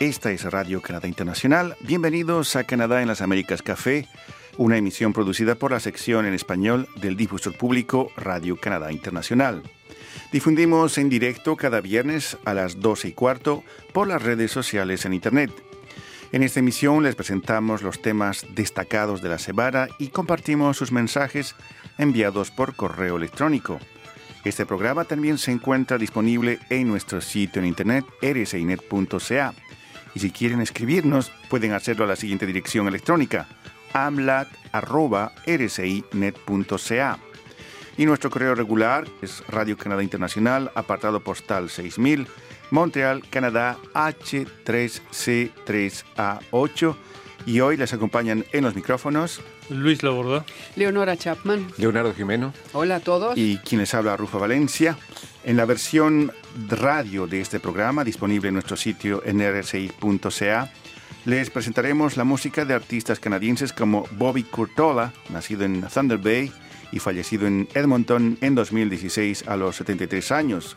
Esta es Radio Canadá Internacional. Bienvenidos a Canadá en las Américas Café, una emisión producida por la sección en español del difusor público Radio Canadá Internacional. Difundimos en directo cada viernes a las 12 y cuarto por las redes sociales en Internet. En esta emisión les presentamos los temas destacados de la semana y compartimos sus mensajes enviados por correo electrónico. Este programa también se encuentra disponible en nuestro sitio en internet rsinet.ca. Y si quieren escribirnos, pueden hacerlo a la siguiente dirección electrónica amlat.rsinet.ca. Y nuestro correo regular es Radio Canadá Internacional, apartado postal 6000, Montreal, Canadá, H3C3A8. Y hoy les acompañan en los micrófonos Luis Laborda, Leonora Chapman, Leonardo Jimeno. Hola a todos. Y quien les habla, Rufa Valencia. En la versión radio de este programa, disponible en nuestro sitio en rsi.ca, les presentaremos la música de artistas canadienses como Bobby Curtola, nacido en Thunder Bay y fallecido en Edmonton en 2016 a los 73 años.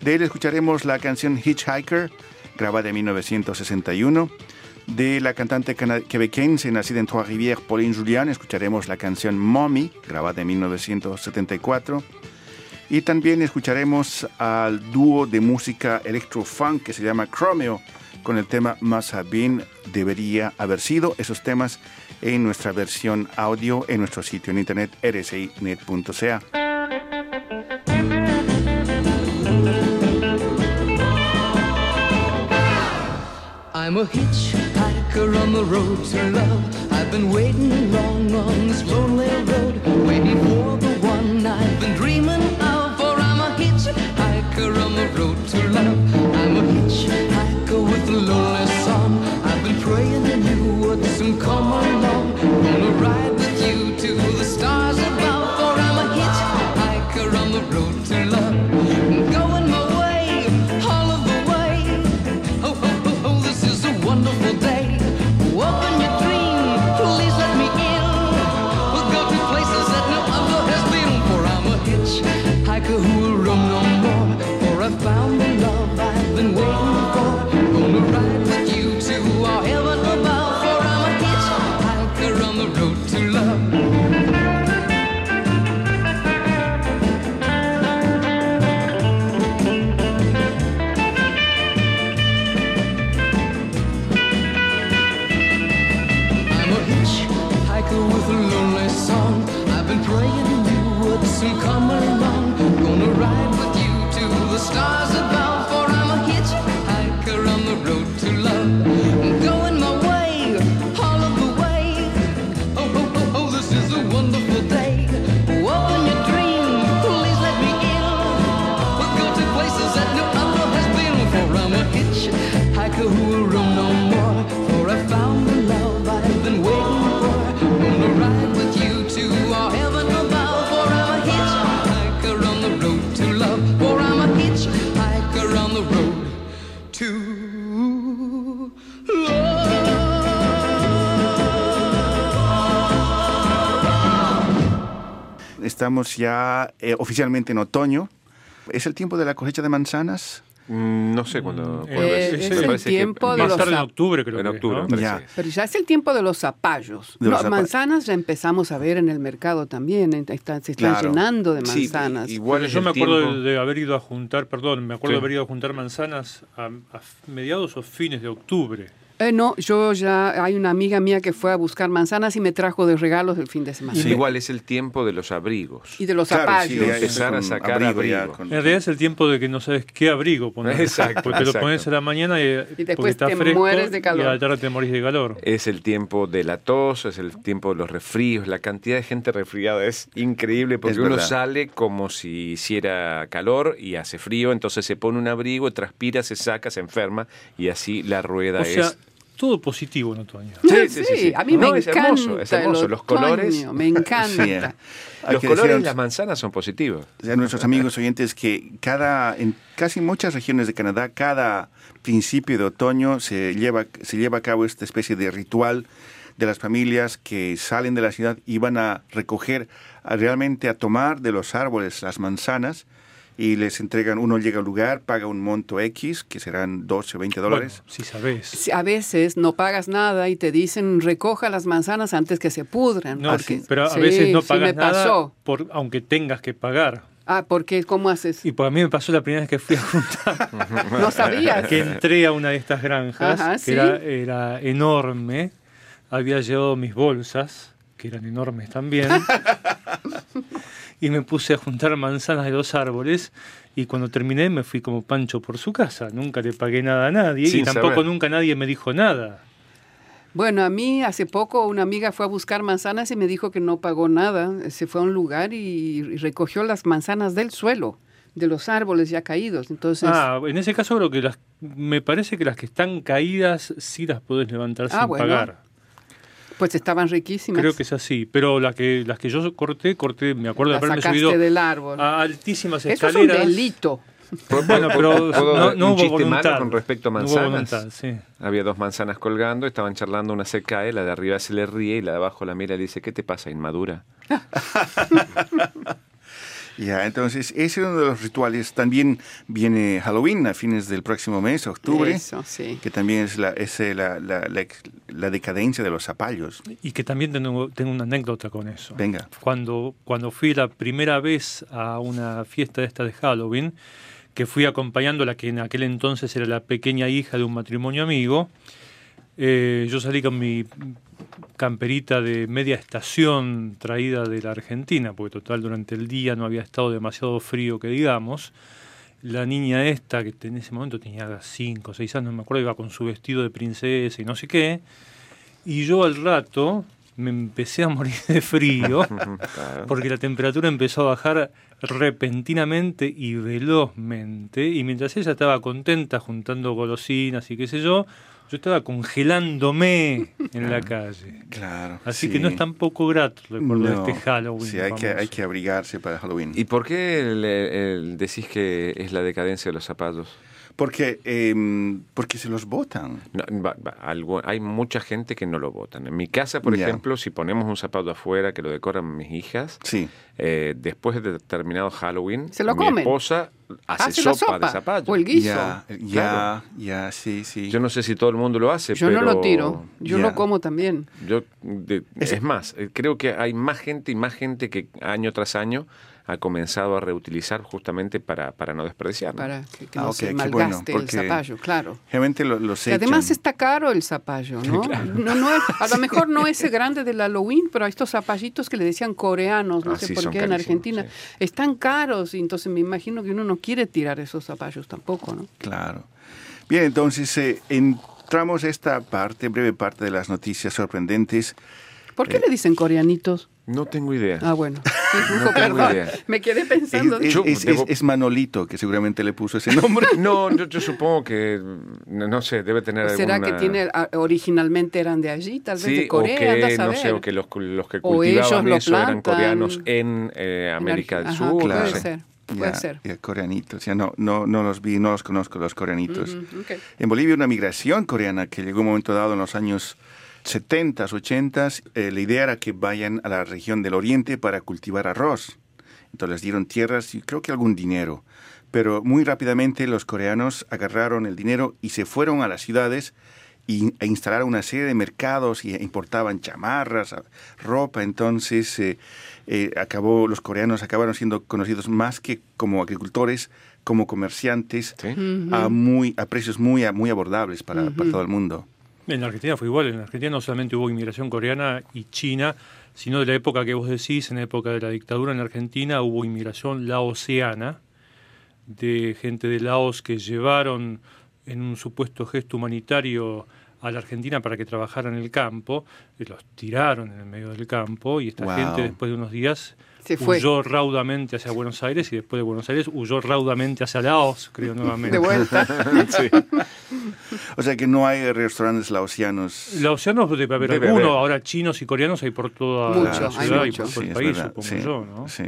De él escucharemos la canción Hitchhiker, grabada en 1961. De la cantante quebequense nacida en Trois-Rivières, Pauline Julian, escucharemos la canción Mommy, grabada en 1974. Y también escucharemos al dúo de música electro-funk que se llama Chromeo, con el tema Have Been, debería haber sido. Esos temas en nuestra versión audio en nuestro sitio en internet rsinet.ca. I'm a hitchhiker on the road to love. I've been waiting long on this lonely road, waiting for the one I've been dreaming of. For I'm a hitchhiker on the road to love. I'm a hitchhiker with a lonely song. I've been praying that you would soon come along. Estamos ya eh, oficialmente en otoño. ¿Es el tiempo de la cosecha de manzanas? Mm, no sé cuándo. Eh, cuándo es Me el que tiempo de los en octubre creo En que, octubre. Pero ya es el tiempo de los zapallos. De los No, manzanas ya empezamos a ver en el mercado también. están- se están Claro. llenando de Sí, manzanas. igual Pero es yo me acuerdo tiempo- de, de haber ido a juntar, perdón, me acuerdo Sí. de haber ido a juntar manzanas a, a mediados o fines de octubre. Eh, no, yo ya hay una amiga mía que fue a buscar manzanas y me trajo de regalos el fin de semana. Sí, Igual es el tiempo de los abrigos. Y de los Claro, zapallos. sí, de empezar a sacar abrigo. con- En realidad es el tiempo de que no sabes qué abrigo poner. Exacto, Porque te lo exacto. pones a la mañana y, Y después está te fresco mueres de calor. y a la tarde te morís de calor. Es el tiempo de la tos, es el tiempo de los resfríos. La cantidad de gente resfriada es increíble porque Es uno sale como si hiciera calor y hace frío, entonces se pone un abrigo, transpira, se saca, se enferma y así la rueda O sea, es. Todo positivo en otoño. Sí, a mí No, me es encanta. hermoso, es hermoso. Los colores- otoño, Me encanta. Sí, Los colores de las manzanas son positivos. a nuestros amigos oyentes que cada, en casi muchas regiones de Canadá, cada principio de otoño se lleva, se lleva a cabo esta especie de ritual de las familias que salen de la ciudad y van a recoger, a realmente a tomar de los árboles las manzanas y les entregan, uno llega al lugar, paga un monto X, que serán 12 o 20 dólares. Bueno, si sabes. Sí, A veces no pagas nada y te dicen recoja las manzanas antes que se pudran. No, porque- sí, pero a Sí, veces no sí pagas me nada, pasó. por, aunque tengas que pagar. Ah, porque ¿cómo haces? Y pues a mí me pasó la primera vez que fui a juntar, No sabías. que entré a una de estas granjas, Ajá, que sí. era, era enorme. Había llevado mis bolsas, que eran enormes también. y me puse a juntar manzanas de los árboles. Y cuando terminé me fui como Pancho por su casa. Nunca le pagué nada a nadie Sin y tampoco saber. nunca nadie me dijo nada. Bueno, a mí hace poco una amiga fue a buscar manzanas y me dijo que no pagó nada. Se fue a un lugar y, recogió las manzanas del suelo, de los árboles ya caídos. Entonces, Ah, en ese caso creo que las, me parece que las que están caídas sí las podés levantar Ah, sin bueno. pagar. Pues estaban riquísimas. Creo que es así, pero la que, las que yo corté, corté, me acuerdo de haberme sacaste subido del árbol. a altísimas Eso es un escaleras. delito. Bueno, pero ¿Puedo no, no un hubo chiste voluntad. malo con respecto a No hubo manzanas? voluntad, sí. Había dos manzanas colgando, estaban charlando, una se cae, la de arriba se le ríe y la de abajo la mira y le dice, ¿qué te pasa, inmadura? Ya, entonces ese es uno de los rituales. También viene Halloween a fines del próximo mes, octubre, Eso, sí. que también es la, es, eh, la, la, la decadencia de los zapallos. Y que también tengo, tengo una anécdota con eso. Venga. Cuando, cuando fui la primera vez a una fiesta de esta de Halloween, que fui acompañando a la que en aquel entonces era la pequeña hija de un matrimonio amigo, eh, yo salí con mi camperita de media estación traída de la Argentina, porque total durante el día no había estado demasiado frío que digamos. La niña esta, que en ese momento tenía 5 o 6 años, no me acuerdo, iba con su vestido de princesa y no sé qué. Y yo al rato me empecé a morir de frío porque la temperatura empezó a bajar repentinamente y velozmente y mientras ella estaba contenta juntando golosinas y qué sé yo, yo estaba congelándome en la calle. Claro. Así sí. que no es tan poco grato recuerdo No. este Halloween. Sí, hay que, hay que abrigarse para Halloween. ¿Y por qué le- decís que es la decadencia de los zapatos? Porque, em, porque se los botan. No, va- va, algo- hay mucha gente que no lo votan. En mi casa, por Ya. ejemplo, si ponemos un zapato afuera que lo decoran mis hijas, Sí. eh, después de terminado Halloween, Se lo mi comen. esposa hace, Hace la sopa, sopa de zapallo. o el guiso. Ya, ya, Claro. ya, sí, sí. Yo no sé si todo el mundo lo hace, Yo pero no lo tiro, yo Ya. lo como también. Yo, de- es más, eh, creo que hay más gente y más gente que año tras año ha comenzado a reutilizar justamente para, para no desperdiciar. ¿no? Para que, que Ah, no se malgaste bueno, el zapallo, claro. Generalmente lo- los Que además está caro el zapallo, ¿no? No, no es- a lo mejor no ese grande del Halloween, pero estos zapallitos que le decían coreanos, no Ah, sé sí, por qué en Argentina, sí. están caros y entonces me imagino que uno no quiere tirar esos zapallos tampoco, ¿no? Claro. Bien, entonces eh, entramos a esta parte, breve parte de las noticias sorprendentes. ¿Por Eh, qué le dicen coreanitos? No tengo idea. Ah, bueno. No tengo idea. me quedé pensando. es- es- debo- es- es Manolito que seguramente le puso ese nombre. No, yo, yo supongo que, no, no sé, debe tener ¿Será alguna... que tiene ah, originalmente eran de allí, tal vez Sí, de Corea? o que, a no ver. sé, o que los, los que O cultivaban ellos lo eso eran plantan coreanos en eh, En América del Arge- Sur. Ajá, no Puede ser, puede Ya, ser. ya, coreanitos. Ya no, no, no los vi, no los conozco, los coreanitos. Ujú, ok. En Bolivia una migración coreana que llegó un momento dado en los años 70, 80. eh, la idea era que vayan a la región del oriente para cultivar arroz. Entonces les dieron tierras y creo que algún dinero. Pero muy rápidamente los coreanos agarraron el dinero y se fueron a las ciudades e instalaron una serie de mercados y importaban chamarras, ropa. Entonces eh, eh, acabó, los coreanos acabaron siendo conocidos más que como agricultores, como comerciantes Sí. a, muy, a precios muy, muy abordables para, para todo el mundo. En Argentina fue igual, en Argentina no solamente hubo inmigración coreana y china, sino de la época que vos decís, en la época de la dictadura en Argentina hubo inmigración laosiana, de gente de Laos que llevaron en un supuesto gesto humanitario a la Argentina para que trabajaran en el campo, los tiraron en el medio del campo y esta Wow. gente después de unos días Se fue. huyó raudamente hacia Buenos Aires y después de Buenos Aires huyó raudamente hacia Laos, creo nuevamente. De vuelta. Sí. O sea que no hay restaurantes laosianos. Laosianos debe haber Debe alguno, haber. ahora chinos y coreanos hay por toda Mucho, la hay ciudad y por todo Sí, el país, verdad, supongo sí, yo, ¿no? sí.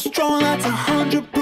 So strong, that's a hundred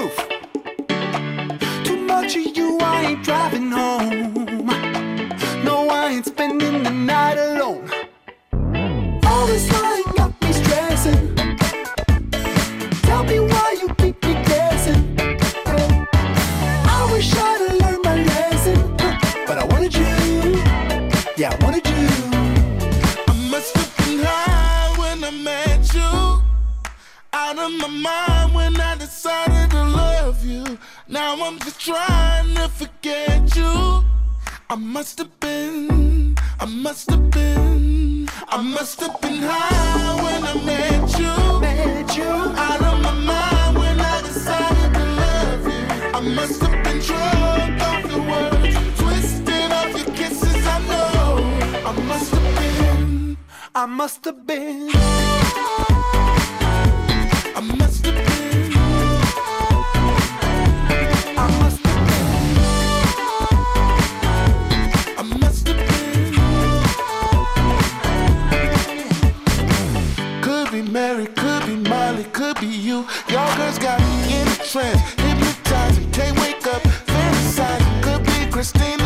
trying to forget you. I must have been, I must have been, I must have been high when I met you. Met you. Out of my mind when I decided to love you. I must have been drunk off your words, twisted off your kisses. I know I must have been. I must have been. You. Y'all girls got me in a trance, hypnotizing, can't wake up, fantasizing. Could be Christina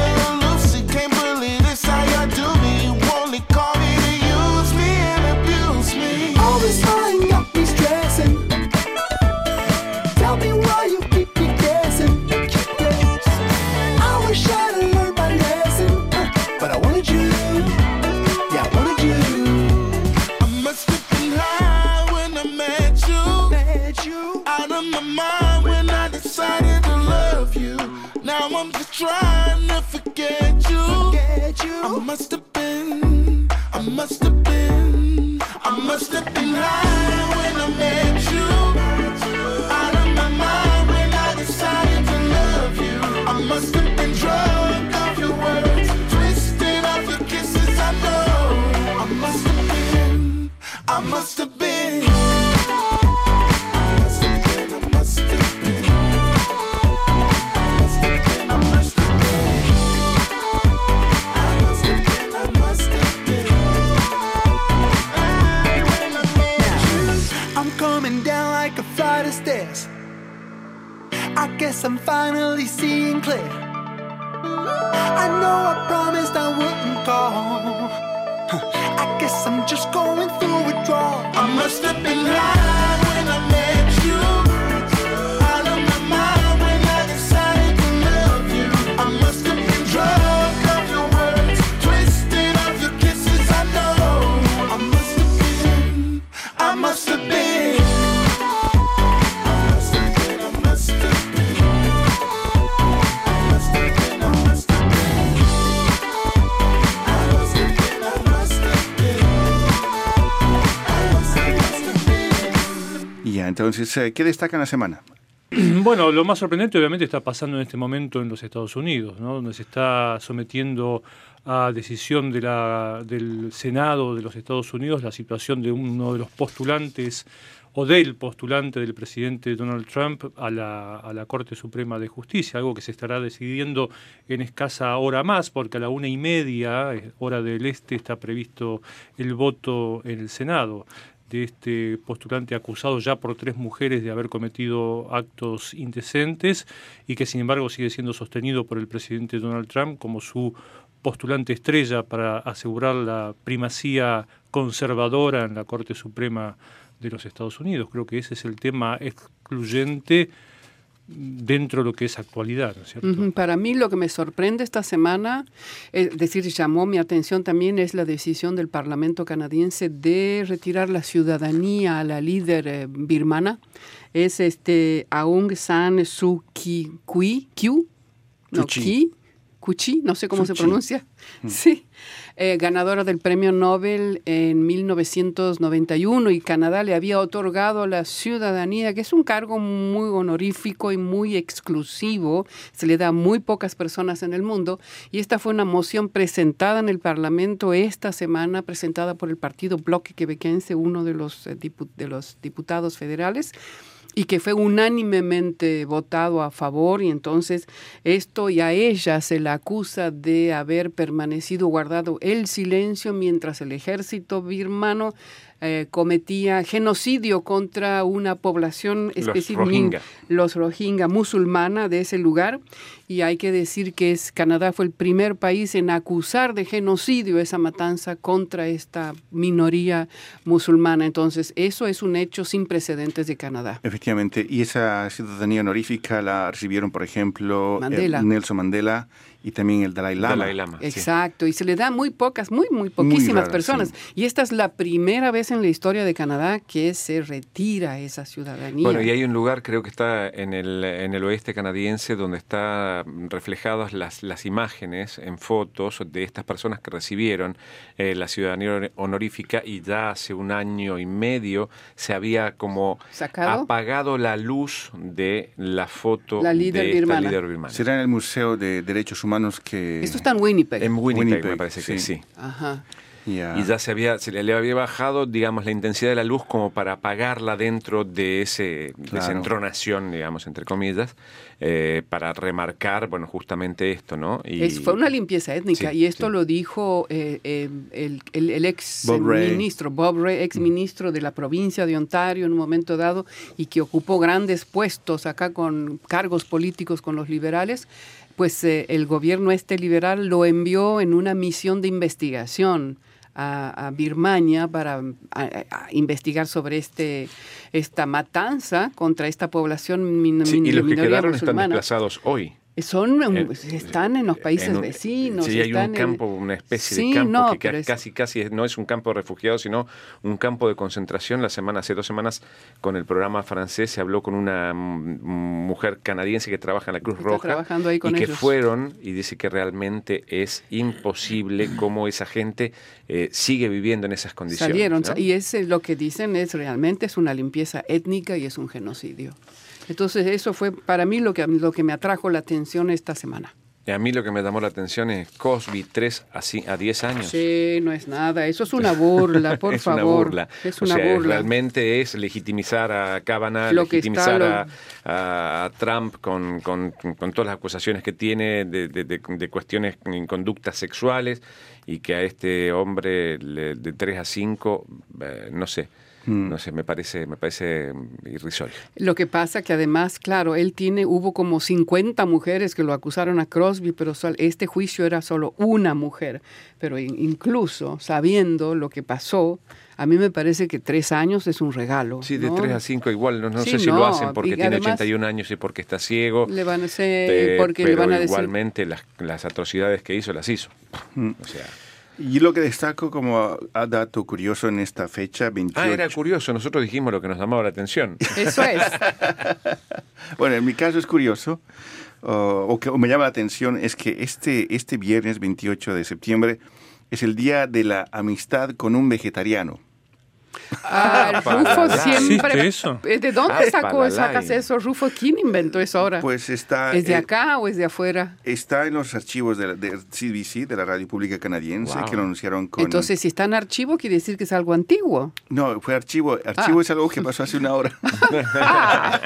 entonces, eh, ¿qué destaca en la semana? Bueno, lo más sorprendente obviamente está pasando en este momento en los Estados Unidos, ¿no? donde se está sometiendo a decisión de la, del Senado de los Estados Unidos la situación de uno de los postulantes o del postulante del presidente Donald Trump a la, a la Corte Suprema de Justicia, algo que se estará decidiendo en escasa hora más, porque a la una y media, eh, hora del este, está previsto el voto en el Senado de este postulante acusado ya por tres mujeres de haber cometido actos indecentes y que sin embargo sigue siendo sostenido por el presidente Donald Trump como su postulante estrella para asegurar la primacía conservadora en la Corte Suprema de los Estados Unidos. Creo que ese es el tema excluyente dentro de lo que es actualidad, ¿no es cierto? Para mí lo que me sorprende esta semana, es decir, llamó mi atención también es la decisión del Parlamento canadiense de retirar la ciudadanía a la líder eh, birmana. Es este Aung San Suu Kyi, Kyi, Kyu, no, Kyi. Kuchi, no sé cómo se pronuncia. Sí. Eh, ganadora del premio Nobel en 1991 y Canadá le había otorgado la ciudadanía, que es un cargo muy honorífico y muy exclusivo, se le da a muy pocas personas en el mundo, y esta fue una moción presentada en el Parlamento esta semana, presentada por el Partido Bloque Quebequense, uno de los, eh, dipu- de los diputados federales, y que fue unánimemente votado a favor y entonces esto y a ella se la acusa de haber permanecido guardado el silencio mientras el ejército birmano eh, cometía genocidio contra una población Los específica, Rohingya. los Rohingya musulmana de ese lugar. Y hay que decir que es, Canadá fue el primer país en acusar de genocidio esa matanza contra esta minoría musulmana. Entonces, eso es un hecho sin precedentes de Canadá. Efectivamente, y esa ciudadanía honorífica la recibieron, por ejemplo, eh, Mandela. Nelson Mandela y también el Dalai Lama. Dalai Lama, sí. Exacto, y se le da muy pocas, muy, muy poquísimas personas. sí. Y esta es la primera vez en la historia de Canadá que se retira esa ciudadanía. Bueno, y hay un lugar, creo que está en el, en el oeste canadiense, donde están reflejadas las, las imágenes en fotos de estas personas que recibieron eh, la ciudadanía honorífica y ya hace un año y medio se había como ¿Sacado? apagado la luz de la foto La líder de esta birmana. líder birmana. Será en el Museo de Derechos Humanos que... Esto está en Winnipeg. En Winnipeg, Winnipeg, me parece que sí. sí. Ajá. Ya. Y ya se había, se le, había bajado, digamos, la intensidad de la luz como para apagarla dentro de, ese, de esa Claro. entronación, digamos, entre comillas, eh, para remarcar, bueno, justamente esto, ¿no? Y, Es- fue una limpieza étnica Sí, y esto sí. lo dijo eh, eh, el, el- el ex Bob ministro, Bob Ray, ex ministro de la provincia de Ontario en un momento dado y que ocupó grandes puestos acá con cargos políticos con los liberales, pues eh, el gobierno este liberal lo envió en una misión de investigación a, a Birmania para a- a investigar sobre este esta matanza contra esta población min, Sí, min- y los que quedaron están desplazados hoy. Son, um, Eh, están en los países en un- vecinos. Sí, hay están un en- campo, una especie Sí, de campo no, que pero es- casi, casi no es un campo de refugiados, sino un campo de concentración. La semana, hace dos semanas, con el programa francés, se habló con una mujer canadiense que trabaja en la Cruz Está Roja trabajando ahí con y que fueron y dice que realmente es imposible cómo esa gente eh, sigue viviendo en esas condiciones. salieron. ¿no? Y es, eh, lo que dicen es realmente es una limpieza étnica y es un genocidio. Entonces eso fue para mí lo que, lo que me atrajo la atención esta semana. Y a mí lo que me llamó la atención es Cosby 3 a, ci- a 10 años. Sí, no es nada. Eso es una burla, por es favor. una burla. Es O una sea, burla. realmente es legitimizar a Kavanaugh, Lo que está legitimizar lo- a, a- a Trump con, con- con todas las acusaciones que tiene de, de- de- de cuestiones en conductas sexuales y que a este hombre le- de 3 a 5, eh, no sé, Mm. no sé, me parece, me parece irrisorio. Lo que pasa que además, claro, él tiene, hubo como 50 mujeres que lo acusaron a Crosby, pero este juicio era solo una mujer. Pero in- incluso sabiendo lo que pasó, a mí me parece que tres años es un regalo. Sí, de ¿no? 3 a 5 igual, no, no Sí, sé si no, lo hacen porque y tiene además- 81 años y porque está ciego. Le van a hacer, Eh, porque le pero van a decir... igualmente las, las atrocidades que hizo las hizo. Mm. O sea, Y lo que destaco como a dato curioso en esta fecha, 28... ah, era curioso, nosotros dijimos lo que nos llamaba la atención. Eso es. Bueno, en mi caso es curioso, uh, o que o me llama la atención, es que este, este viernes 28 de septiembre es el día de la amistad con un vegetariano. Ah, Rufo siempre... ¿Existe eso? ¿De dónde Ah, sacó, sacas eso, Rufo? ¿Quién inventó eso ahora? Pues está, ¿Es de eh, acá o es de afuera? está en los archivos de, la- de CBC, de la Radio Pública Canadiense, Wow. que lo anunciaron con... Entonces, si está en archivo, quiere decir que es algo antiguo. No, fue archivo. Archivo Ah. es algo que pasó hace una hora. Ah,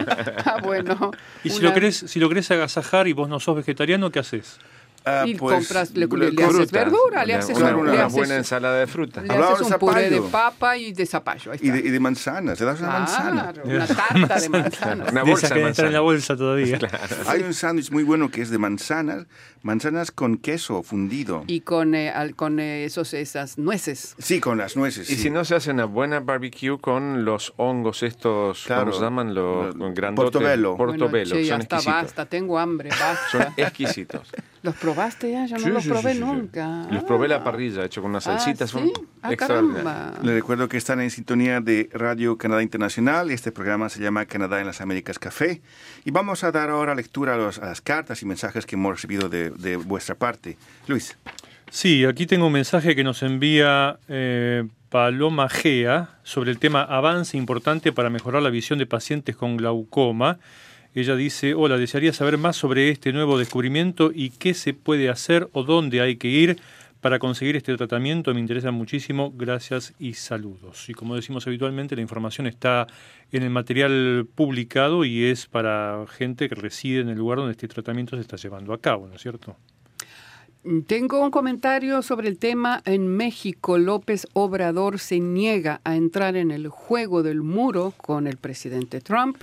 ah, bueno. Y si Una- lo querés, si lo querés agasajar y vos no sos vegetariano, ¿qué haces? Ah, Y pues, compras, le, le- le haces verdura, le una- haces, Claro, un- una le buena haces- buena ensalada de fruta. le haces un puré de papa y de zapallo. Ahí y, está. de, y de manzanas, le das una manzana. Claro, una tarta de manzanas. Una bolsa de que entran en la manzana. bolsa todavía. Hay un sándwich muy bueno que es de manzanas, manzanas con queso fundido. Y con, eh, al- con eh, esos, esas nueces. Sí, con las nueces. Y sí. si no se hace una buena barbecue con los hongos estos, Claro. ¿cómo se llaman? Los Lo- grandotes. portobello. Portobello, Bueno, che, son está, exquisitos. basta, tengo hambre, basta. Son exquisitos. ¿Los probaste ya? Yo no los sí, probé sí, sí, sí. nunca. Los probé la Ah. parrilla, hecho con unas Ah, salsitas. ¿sí? Son Ah, caramba. Les recuerdo que están en sintonía de Radio Canadá Internacional y este programa se llama Canadá en las Américas Café. Y vamos a dar ahora lectura a, los- a las cartas y mensajes que hemos recibido de, de vuestra parte. Luis. Sí, aquí tengo un mensaje que nos envía eh, Paloma Gea sobre el tema avance importante para mejorar la visión de pacientes con glaucoma. Ella dice, hola, desearía saber más sobre este nuevo descubrimiento y qué se puede hacer o dónde hay que ir para conseguir este tratamiento. Me interesa muchísimo. Gracias y saludos. Y como decimos habitualmente, la información está en el material publicado y es para gente que reside en el lugar donde este tratamiento se está llevando a cabo, ¿no es cierto? Tengo un comentario sobre el tema. En México, López Obrador se niega a entrar en el juego del muro con el presidente Trump.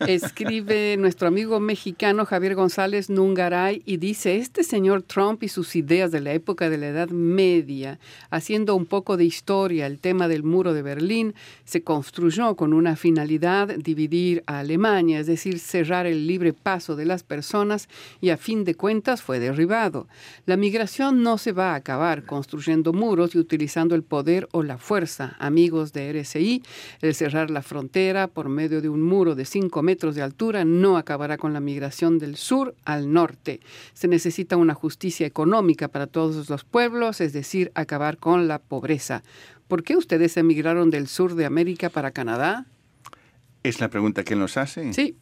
Escribe nuestro amigo mexicano Javier González Nungaray y dice, este señor Trump y sus ideas de la época de la Edad Media, haciendo un poco de historia, el tema del muro de Berlín se construyó con una finalidad, dividir a Alemania, es decir, cerrar el libre paso de las personas y a fin de cuentas fue derribado. La migración no se va a acabar construyendo muros y utilizando el poder o la fuerza. Amigos de RSI, el cerrar la frontera por medio de un muro de 5 metros de altura no acabará con la migración del sur al norte. Se necesita una justicia económica para todos los pueblos, es decir, acabar con la pobreza. ¿Por qué ustedes emigraron del sur de América para Canadá? Es la pregunta que él nos hace. Sí,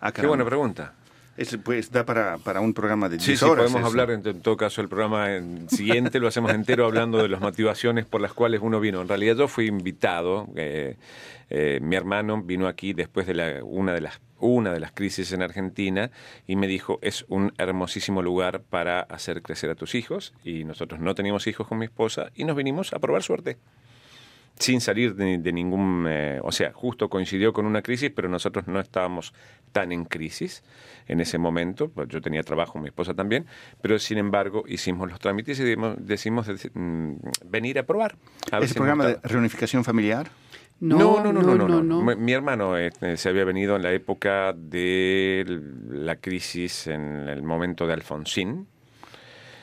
Ah, Qué buena pregunta. Es, pues da para, para un programa de 10 Sí, sí, horas. podemos eso. hablar en, en todo caso el programa en- siguiente, lo hacemos entero hablando de las motivaciones por las cuales uno vino. En realidad yo fui invitado, eh, eh, mi hermano vino aquí después de la, una, de las, una de las crisis en Argentina y me dijo, es un hermosísimo lugar para hacer crecer a tus hijos y nosotros no teníamos hijos con mi esposa y nos vinimos a probar suerte. Sin salir de, de ningún, eh, o sea, justo coincidió con una crisis, pero nosotros no estábamos tan en crisis en ese momento, pues yo tenía trabajo, mi esposa también, pero sin embargo hicimos los trámites y dimos- decimos deci- mm, venir a probar. a ver ¿Ese programa de reunificación familiar? no, no, no, no, no, mi hermano este, se había venido en la época de la crisis, en el momento de Alfonsín,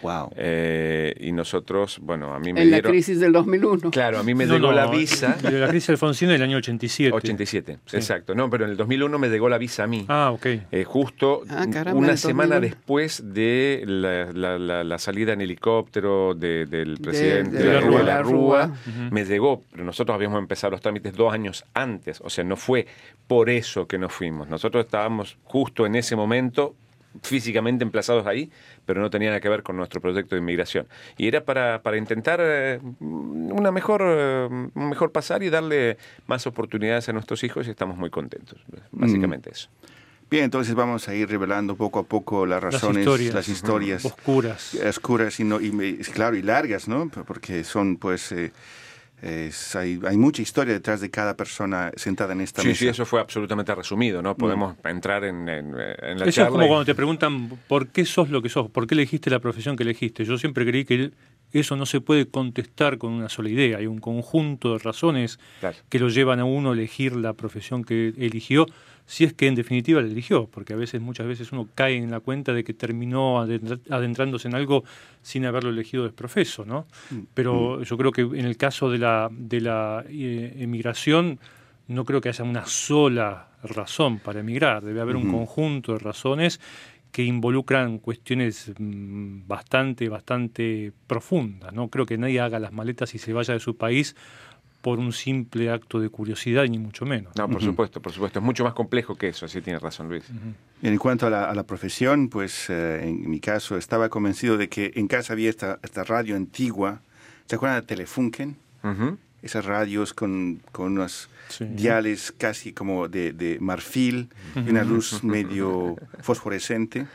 Wow. eh, y nosotros, bueno, a mí me En la crisis del 2001. Claro, a mí me No, llegó no, la visa... De la crisis de Alfonsín del año 87. 87, Sí. exacto. No, pero en el 2001 me llegó la visa a mí. Ah, ok. Eh, justo Ah, caramba, una semana 2001. después de la, la- la- la salida en helicóptero de- del presidente de la Rúa. de la Rúa, me llegó, pero nosotros habíamos empezado los trámites dos años antes, o sea, no fue por eso que nos fuimos. Nosotros estábamos justo en ese momento físicamente emplazados ahí, pero no tenía nada que ver con nuestro proyecto de inmigración. Y era para, para intentar eh, una mejor, eh, un mejor pasar y darle más oportunidades a nuestros hijos y estamos muy contentos. Básicamente eso. Bien, entonces vamos a ir revelando poco a poco las Las razones, historias. las historias Oscuras. oscuras y, no, y claro y largas, ¿no? Porque son, pues, eh, es- hay, hay mucha historia detrás de cada persona sentada en esta Sí, mesa. sí, eso fue absolutamente resumido, ¿no? Podemos entrar en, en- en la Eso charla. es como y- cuando te preguntan por qué sos lo que sos, por qué elegiste la profesión que elegiste. Yo siempre creí que eso no se puede contestar con una sola idea. Hay un conjunto de razones Claro. que lo llevan a uno a elegir la profesión que eligió, si es que en definitiva la eligió, porque a veces, muchas veces uno cae en la cuenta de que terminó adentrándose en algo sin haberlo elegido desprofeso, ¿no? Pero yo creo que en el caso de la, de la eh, emigración, no creo que haya una sola razón para emigrar, debe haber un conjunto de razones que involucran cuestiones mm, bastante, bastante profundas. No creo que nadie haga las maletas y se vaya de su país por un simple acto de curiosidad, ni mucho menos. No, por supuesto, por supuesto. Es mucho más complejo que eso, así tiene razón Luis. En cuanto a la, a la profesión, pues eh, en mi caso estaba convencido de que en casa había esta, esta radio antigua. ¿Se acuerdan de Telefunken? Ujú. Esas radios con, con unos Sí. diales casi como de, de marfil y una luz medio fosforescente.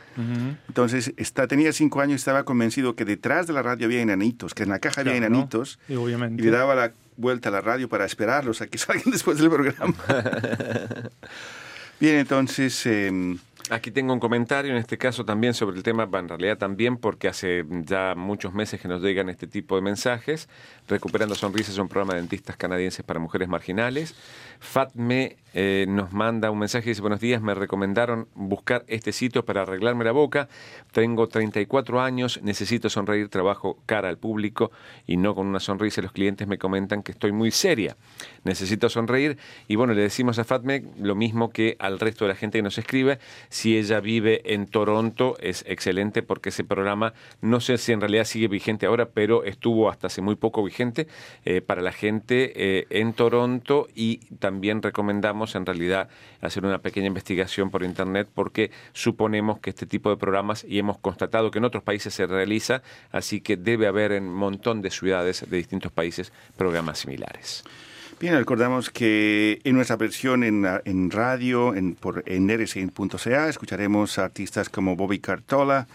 Entonces está, tenía cinco años y estaba convencido que detrás de la radio había enanitos, que en la caja había Claro, enanitos. y obviamente. Y le daba la vuelta a la radio para esperarlos a que salgan después del programa. Bien, entonces... em, Aquí tengo un comentario, en este caso también sobre el tema, en realidad también porque hace ya muchos meses que nos llegan este tipo de mensajes. Recuperando Sonrisas es un programa de dentistas canadienses para mujeres marginales. Fatme eh, nos manda un mensaje y dice, buenos días, me recomendaron buscar este sitio para arreglarme la boca. Tengo 34 años, necesito sonreír, trabajo cara al público y no con una sonrisa. Los clientes me comentan que estoy muy seria. Necesito sonreír y bueno, le decimos a Fatme lo mismo que al resto de la gente que nos escribe. Si ella vive en Toronto es excelente porque ese programa no sé si en realidad sigue vigente ahora, pero estuvo hasta hace muy poco vigente eh, para la gente eh, en Toronto y también recomendamos en realidad hacer una pequeña investigación por internet porque suponemos que este tipo de programas y hemos constatado que en otros países se realiza, así que debe haber en un montón de ciudades de distintos países programas similares. Bien, recordamos que en nuestra versión en, en radio, en, por, en escucharemos a artistas como Bobby Cartola,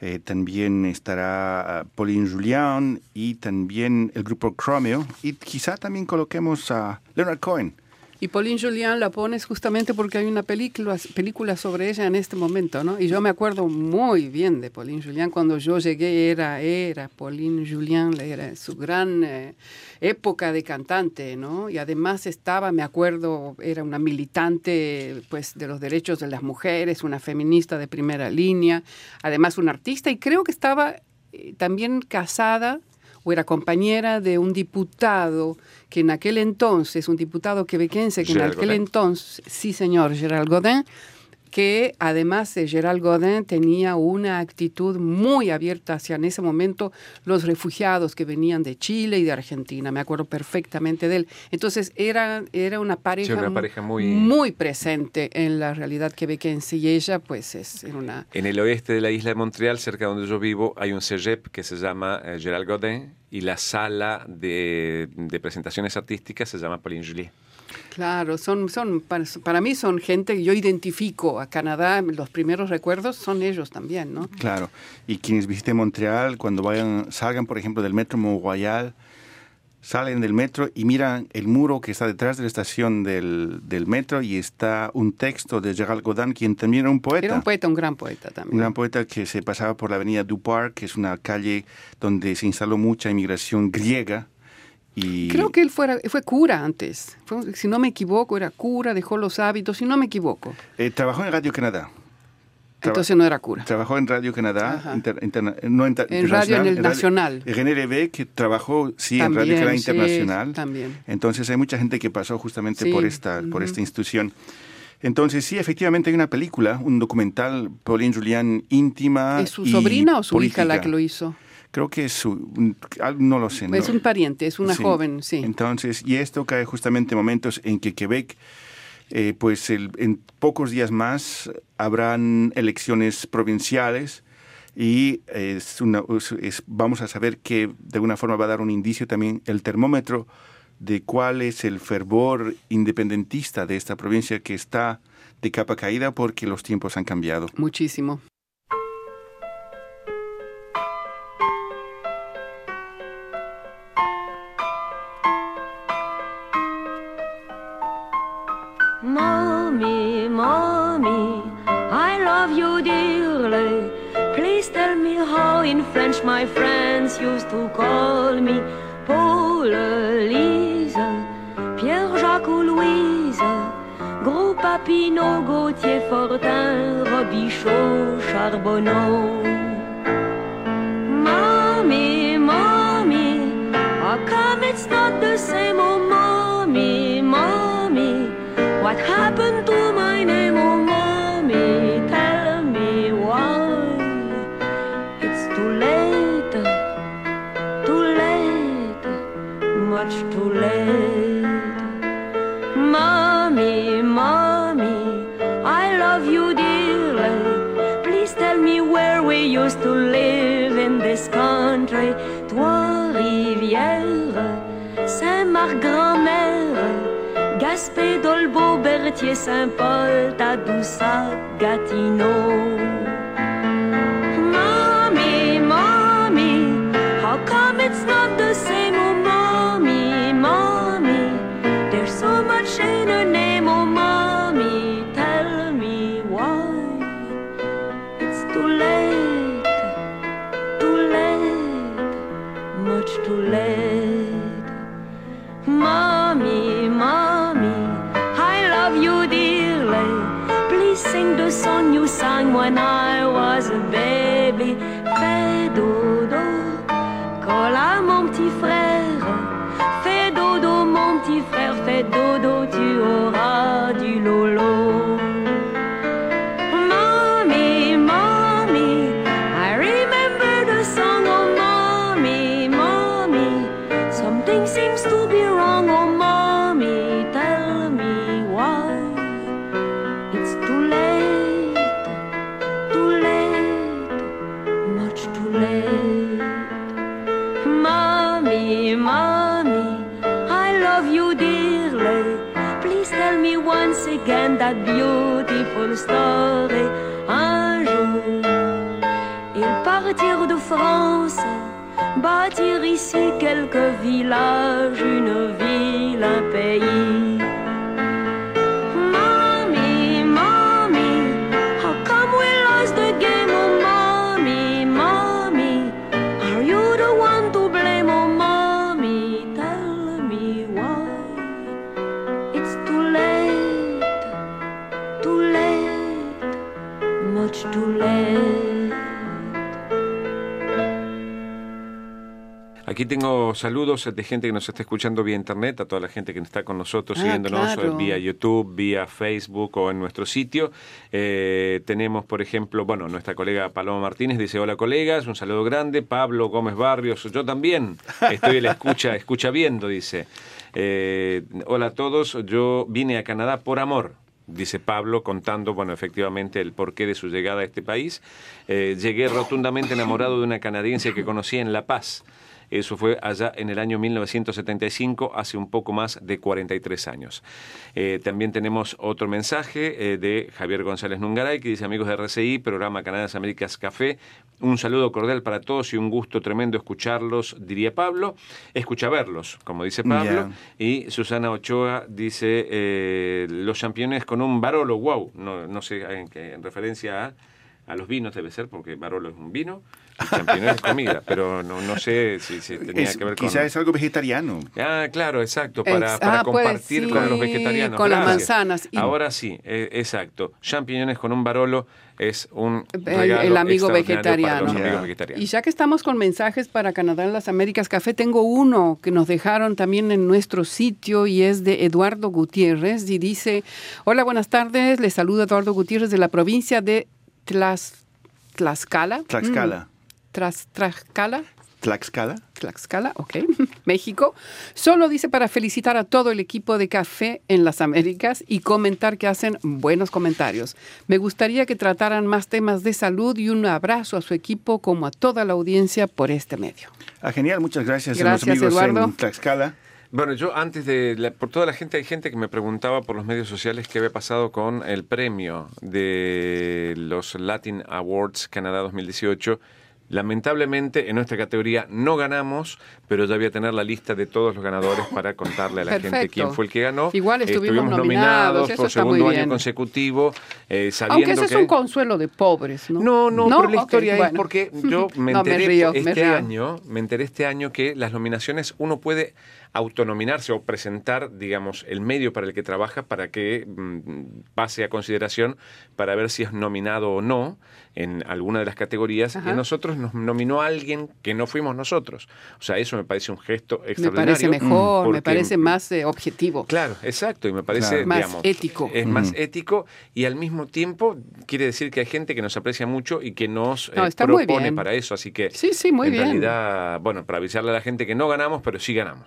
Eh, también estará ah, Pauline Julian y también el grupo Chromeo. Y quizá también coloquemos a Leonard Cohen. Y Pauline Julian la pones justamente porque hay una película, película sobre ella en este momento, ¿no? Y yo me acuerdo muy bien de Pauline Julian. Cuando yo llegué era, era Pauline Julian, era su gran eh, época de cantante, ¿no? Y además estaba, me acuerdo, era una militante pues, de los derechos de las mujeres, una feminista de primera línea, además una artista y creo que estaba eh, también casada o era compañera de un diputado que en aquel entonces, un diputado quebequense que en aquel Godin. entonces, sí señor, Gerald Godin, que además de Gerald Godin tenía una actitud muy abierta hacia en ese momento los refugiados que venían de Chile y de Argentina. Me acuerdo perfectamente de él. Entonces era, era una pareja, una pareja muy- muy presente en la realidad quebequense y ella pues es era una... En el oeste de la isla de Montreal, cerca donde yo vivo, hay un CEGEP que se llama eh, Gerald Godin y la sala de, de presentaciones artísticas se llama Pauline Julie. Claro, son, son para, para mí son gente que yo identifico a Canadá, los primeros recuerdos son ellos también, ¿no? Claro. Y quienes visiten Montreal, cuando vayan, salgan, por ejemplo, del metro Mont-Royal, salen del metro y miran el muro que está detrás de la estación del, del metro y está un texto de Gerald Godin, quien también era un poeta. Era un poeta, un gran poeta Un también. gran poeta que se pasaba por la avenida Dupar, que es una calle donde se instaló mucha inmigración griega. Y Creo que él fuera, fue cura antes. Fue- si no me equivoco, era cura, dejó los hábitos, si no me equivoco. eh, trabajó en Radio Canadá. Entonces no era cura. Trabajó en Radio Canadá, inter- interna- no inter- En radio en el internacional, nacional. En NRB, que trabajó, sí, en Radio También, Canadá sí, Internacional. también. Entonces hay mucha gente que pasó justamente Sí, por, esta, por ujú. esta institución. Entonces sí, efectivamente hay una película, un documental, Pauline Julián íntima. ¿Es su y sobrina o su hija la política. que lo hizo? Creo que es su, un- al- no lo sé. Es no. un pariente, es una Sí. joven, sí. Entonces, y esto cae justamente en momentos en que Quebec, eh, pues el- en pocos días más habrán elecciones provinciales y es una- es- vamos a saber que de alguna forma va a dar un indicio también el termómetro de cuál es el fervor independentista de esta provincia que está de capa caída porque los tiempos han cambiado. Muchísimo. Charbonneau. Saint-Paul, Tadoussac, Gatineau. Sing the song you sang when I was a baby. Fais dodo, colle à mon petit frère. Fais dodo, mon petit frère, fais dodo, tu auras du lolo. Bâtir ici quelques villages, une ville, un pays. Aquí tengo saludos de gente que nos está escuchando vía internet, a toda la gente que está con nosotros, Ah, siguiéndonos claro. vía YouTube, vía Facebook o en nuestro sitio. Eh, tenemos, por ejemplo, bueno, nuestra colega Paloma Martínez dice, hola colegas, un saludo grande. Pablo Gómez Barrios, yo también estoy en la escucha, escucha viendo, dice. Eh, hola a todos, yo vine a Canadá por amor. Dice Pablo contando, bueno, efectivamente el porqué de su llegada a este país. Eh, llegué rotundamente enamorado de una canadiense que conocí en La Paz. Eso fue allá en el año 1975, hace un poco más de 43 años. Eh, también tenemos otro mensaje eh, de Javier González Nungaray que dice, amigos de RCI, programa Canadá Américas Café, un saludo cordial para todos y un gusto tremendo escucharlos, diría Pablo. Escucha verlos, como dice Pablo. Y Susana Ochoa dice, eh, los championes con un Barolo, wow, no, no sé en, qué- en referencia a, a los vinos debe ser, porque Barolo es un vino. Y champiñones es comida, pero no, no sé si, si tenía Es- que ver con... quizá es algo vegetariano. Ah, claro, exacto, para, Ex- para ah, pues compartir sí, con los vegetarianos. con las manzanas. Y- Ahora sí, eh, exacto. Champiñones con un barolo es un El- regalo el amigo vegetariano. Para los vegetarianos. Y ya que estamos con mensajes para Canadá en las Américas Café, tengo uno que nos dejaron también en nuestro sitio y es de Eduardo Gutiérrez y dice, hola, buenas tardes, les saluda Eduardo Gutiérrez de la provincia de Tlaxcala. Tlaxcala. Mm, Tlaxcala. Tlaxcala. Tlaxcala, ok, México. Solo dice para felicitar a todo el equipo de café en las Américas y comentar que hacen buenos comentarios. Me gustaría que trataran más temas de salud y un abrazo a su equipo como a toda la audiencia por este medio. Ah, genial, muchas gracias, Gracias, a los amigos Eduardo. en Tlaxcala. Bueno, yo antes de, la- por toda la gente, hay gente que me preguntaba por los medios sociales qué había pasado con el premio de los Latin Awards Canadá 2018. Lamentablemente en nuestra categoría no ganamos, pero ya voy a tener la lista de todos los ganadores para contarle a la gente quién fue el que ganó. Igual estuvimos nominados, por segundo año consecutivo, eh, sabiendo Aunque ese es un consuelo de pobres, ¿no? No, no, pero la historia es bueno. porque yo me No, me enteré río, me este río. año, me enteré este año que las nominaciones uno puede autonominarse o presentar, digamos, el medio para el que trabaja para que mm, pase a consideración para ver si es nominado o no en alguna de las categorías. Ajá. Y a nosotros nos nominó a alguien que no fuimos nosotros. O sea, eso me parece un gesto Me extraordinario. parece mejor, me parece más eh, objetivo. Claro, exacto, y me parece Claro. Más ético. Es más ético y al mismo tiempo quiere decir que hay gente que nos aprecia mucho y que nos No, eh, propone para eso. Así que Sí, sí, muy en bien. realidad, bueno, para avisarle a la gente que no ganamos, pero sí ganamos.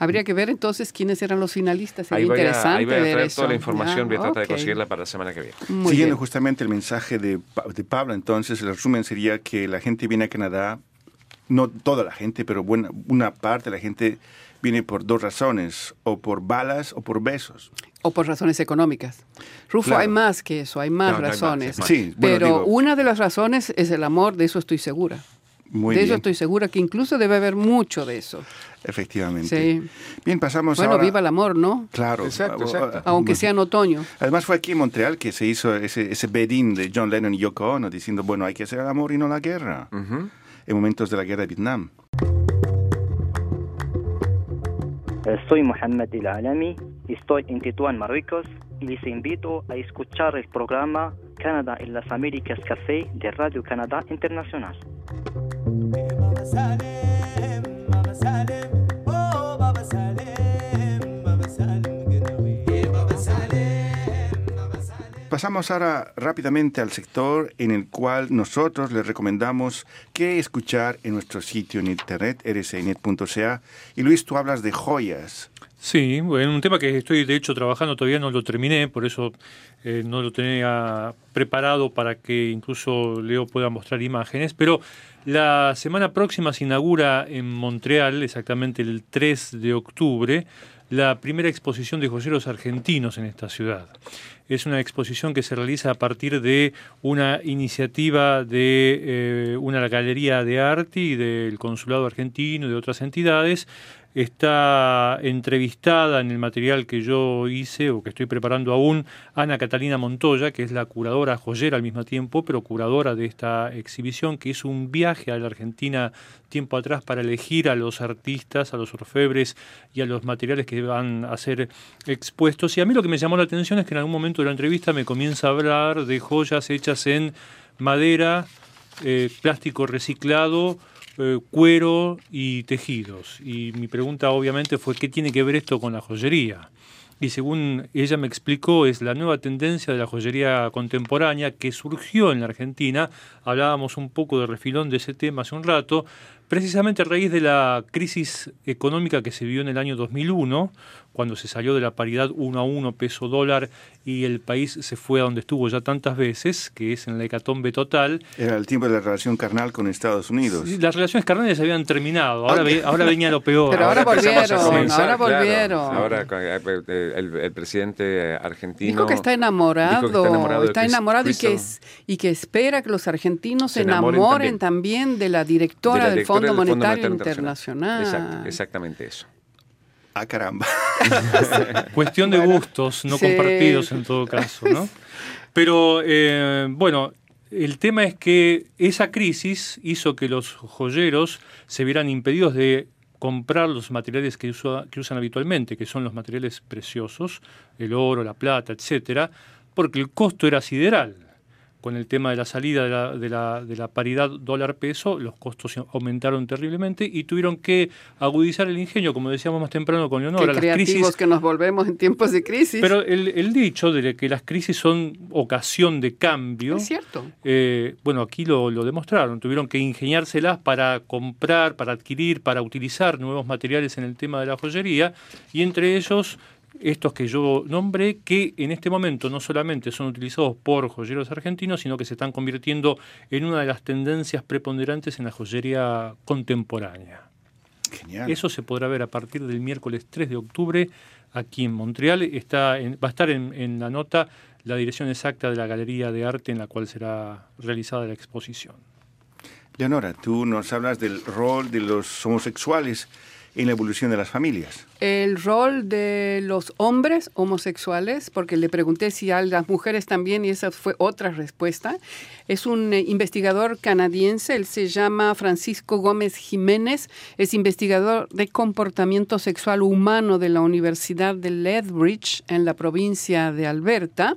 Habría que ver entonces quiénes eran los finalistas. Sería Ahí voy, a, interesante ahí voy a ver traer eso. toda la información, voy a tratar de conseguirla para la semana que viene. Muy Siguiendo bien. justamente el mensaje de, de Pablo, entonces el resumen sería que la gente viene a Canadá, no toda la gente, pero buena, una parte de la gente viene por dos razones, o por balas o por besos. O por razones económicas. Rufo, Claro. hay más que eso, hay más hay razones. hay más. Sí, bueno, Pero digo- una de las razones es el amor, de eso estoy segura. Muy de bien, eso estoy segura, que incluso debe haber mucho de eso. efectivamente. Sí. Bien, pasamos Bueno, ahora... viva el amor, ¿no? Claro. Exacto, Ah, exacto. ah, Aunque sea en otoño. Además fue aquí en Montreal que se hizo ese, ese bedín de John Lennon y Yoko Ono diciendo, bueno, hay que hacer el amor y no la guerra, Ujú. en momentos de la guerra de Vietnam. Soy Mohamed El Alami, estoy en Tetuán, Marruecos, y les invito a escuchar el programa Canadá en las Américas Café de Radio Canadá Internacional. Pasamos ahora rápidamente al sector en el cual nosotros les recomendamos qué escuchar en nuestro sitio en internet, rcinet.ca. Y Luis, tú hablas de joyas. Sí, bueno, un tema que estoy de hecho trabajando, todavía no lo terminé, por eso eh, no lo tenía preparado para que incluso Leo pueda mostrar imágenes, pero la semana próxima se inaugura en Montreal, exactamente el 3 de octubre, la primera exposición de joyeros argentinos en esta ciudad. Es una exposición que se realiza a partir de una iniciativa de eh, una galería de arte y del consulado argentino y de otras entidades. Está entrevistada en el material que yo hice o que estoy preparando aún Ana Catalina Montoya, que es la curadora joyera al mismo tiempo, pero curadora de esta exhibición, que hizo un viaje a la Argentina tiempo atrás para elegir a los artistas, a los orfebres y a los materiales que van a ser expuestos. Y a mí lo que me llamó la atención es que en algún momento de la entrevista me comienza a hablar de joyas hechas en madera, eh, plástico reciclado, eh, cuero y tejidos. Y mi pregunta obviamente fue, ¿qué tiene que ver esto con la joyería? Y según ella me explicó, es la nueva tendencia de la joyería contemporánea que surgió en la Argentina. Hablábamos un poco de refilón de ese tema hace un rato, precisamente a raíz de la crisis económica que se vio en el año 2001, cuando se salió de la paridad 1 a 1 peso dólar y el país se fue a donde estuvo ya tantas veces, que es en la hecatombe total. Era el tiempo de la relación carnal con Estados Unidos. Las relaciones carnales habían terminado, ahora, ve- ahora venía lo peor. Pero ahora volvieron, comenzar, ahora claro. volvieron. Ahora eh, eh, el, el presidente argentino Dijo que está enamorado, que está enamorado, está enamorado y, que Crystal- es, y que espera que los argentinos se Se enamoren enamoren también. de la directora, de la del directora Fondo Monetario, Internacional. Exactamente eso. Ah, caramba. Cuestión de Bueno, gustos no sí. compartidos en todo caso, ¿no? Pero eh, bueno, el tema es que esa crisis hizo que los joyeros se vieran impedidos de comprar los materiales que, usa- que usan habitualmente, que son los materiales preciosos, el oro, la plata, etcétera, porque el costo era sideral. Con el tema de la salida de la, de la- de la paridad dólar-peso, los costos aumentaron terriblemente y tuvieron que agudizar el ingenio, como decíamos más temprano con Qué Leonora. Las creativos crisis que nos volvemos en tiempos de crisis. pero el, el dicho de que las crisis son ocasión de cambio, es cierto. eh, bueno, aquí lo, lo demostraron. Tuvieron que ingeniárselas para comprar, para adquirir, para utilizar nuevos materiales en el tema de la joyería, y entre ellos estos que yo nombré, que en este momento no solamente son utilizados por joyeros argentinos, sino que se están convirtiendo en una de las tendencias preponderantes en la joyería contemporánea. Genial. Eso se podrá ver a partir del miércoles 3 de octubre aquí en Montreal. Está en- va a estar en, en la nota la dirección exacta de la Galería de Arte en la cual será realizada la exposición. Leonora, tú nos hablas del rol de los homosexuales en la evolución de las familias. El rol de los hombres homosexuales, porque le pregunté si a las mujeres también, y esa fue otra respuesta, es un eh, investigador canadiense, él se llama Francisco Gómez Jiménez, es investigador de comportamiento sexual humano de la Universidad de Lethbridge en la provincia de Alberta.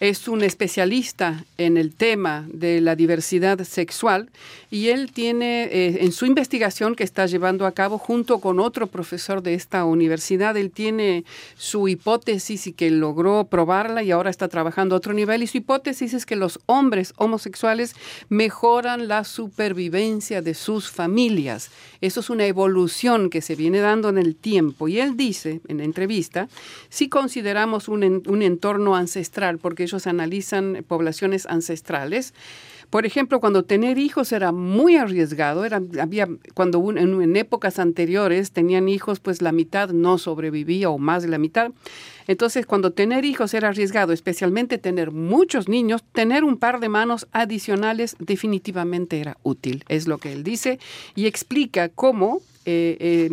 Es un especialista en el tema de la diversidad sexual y él tiene eh, en su investigación que está llevando a cabo junto con otro profesor de esta universidad, él tiene su hipótesis y que logró probarla y ahora está trabajando a otro nivel. Y su hipótesis es que los hombres homosexuales mejoran la supervivencia de sus familias. Eso es una evolución que se viene dando en el tiempo. Y él dice en la entrevista, si consideramos un, un entorno ancestral, porque ellos analizan poblaciones ancestrales, por ejemplo, cuando tener hijos era muy arriesgado, era, había, cuando en épocas anteriores tenían hijos, pues la mitad no sobrevivía o más de la mitad. Entonces, cuando tener hijos era arriesgado, especialmente tener muchos niños, tener un par de manos adicionales definitivamente era útil, es lo que él dice, y explica cómo eh,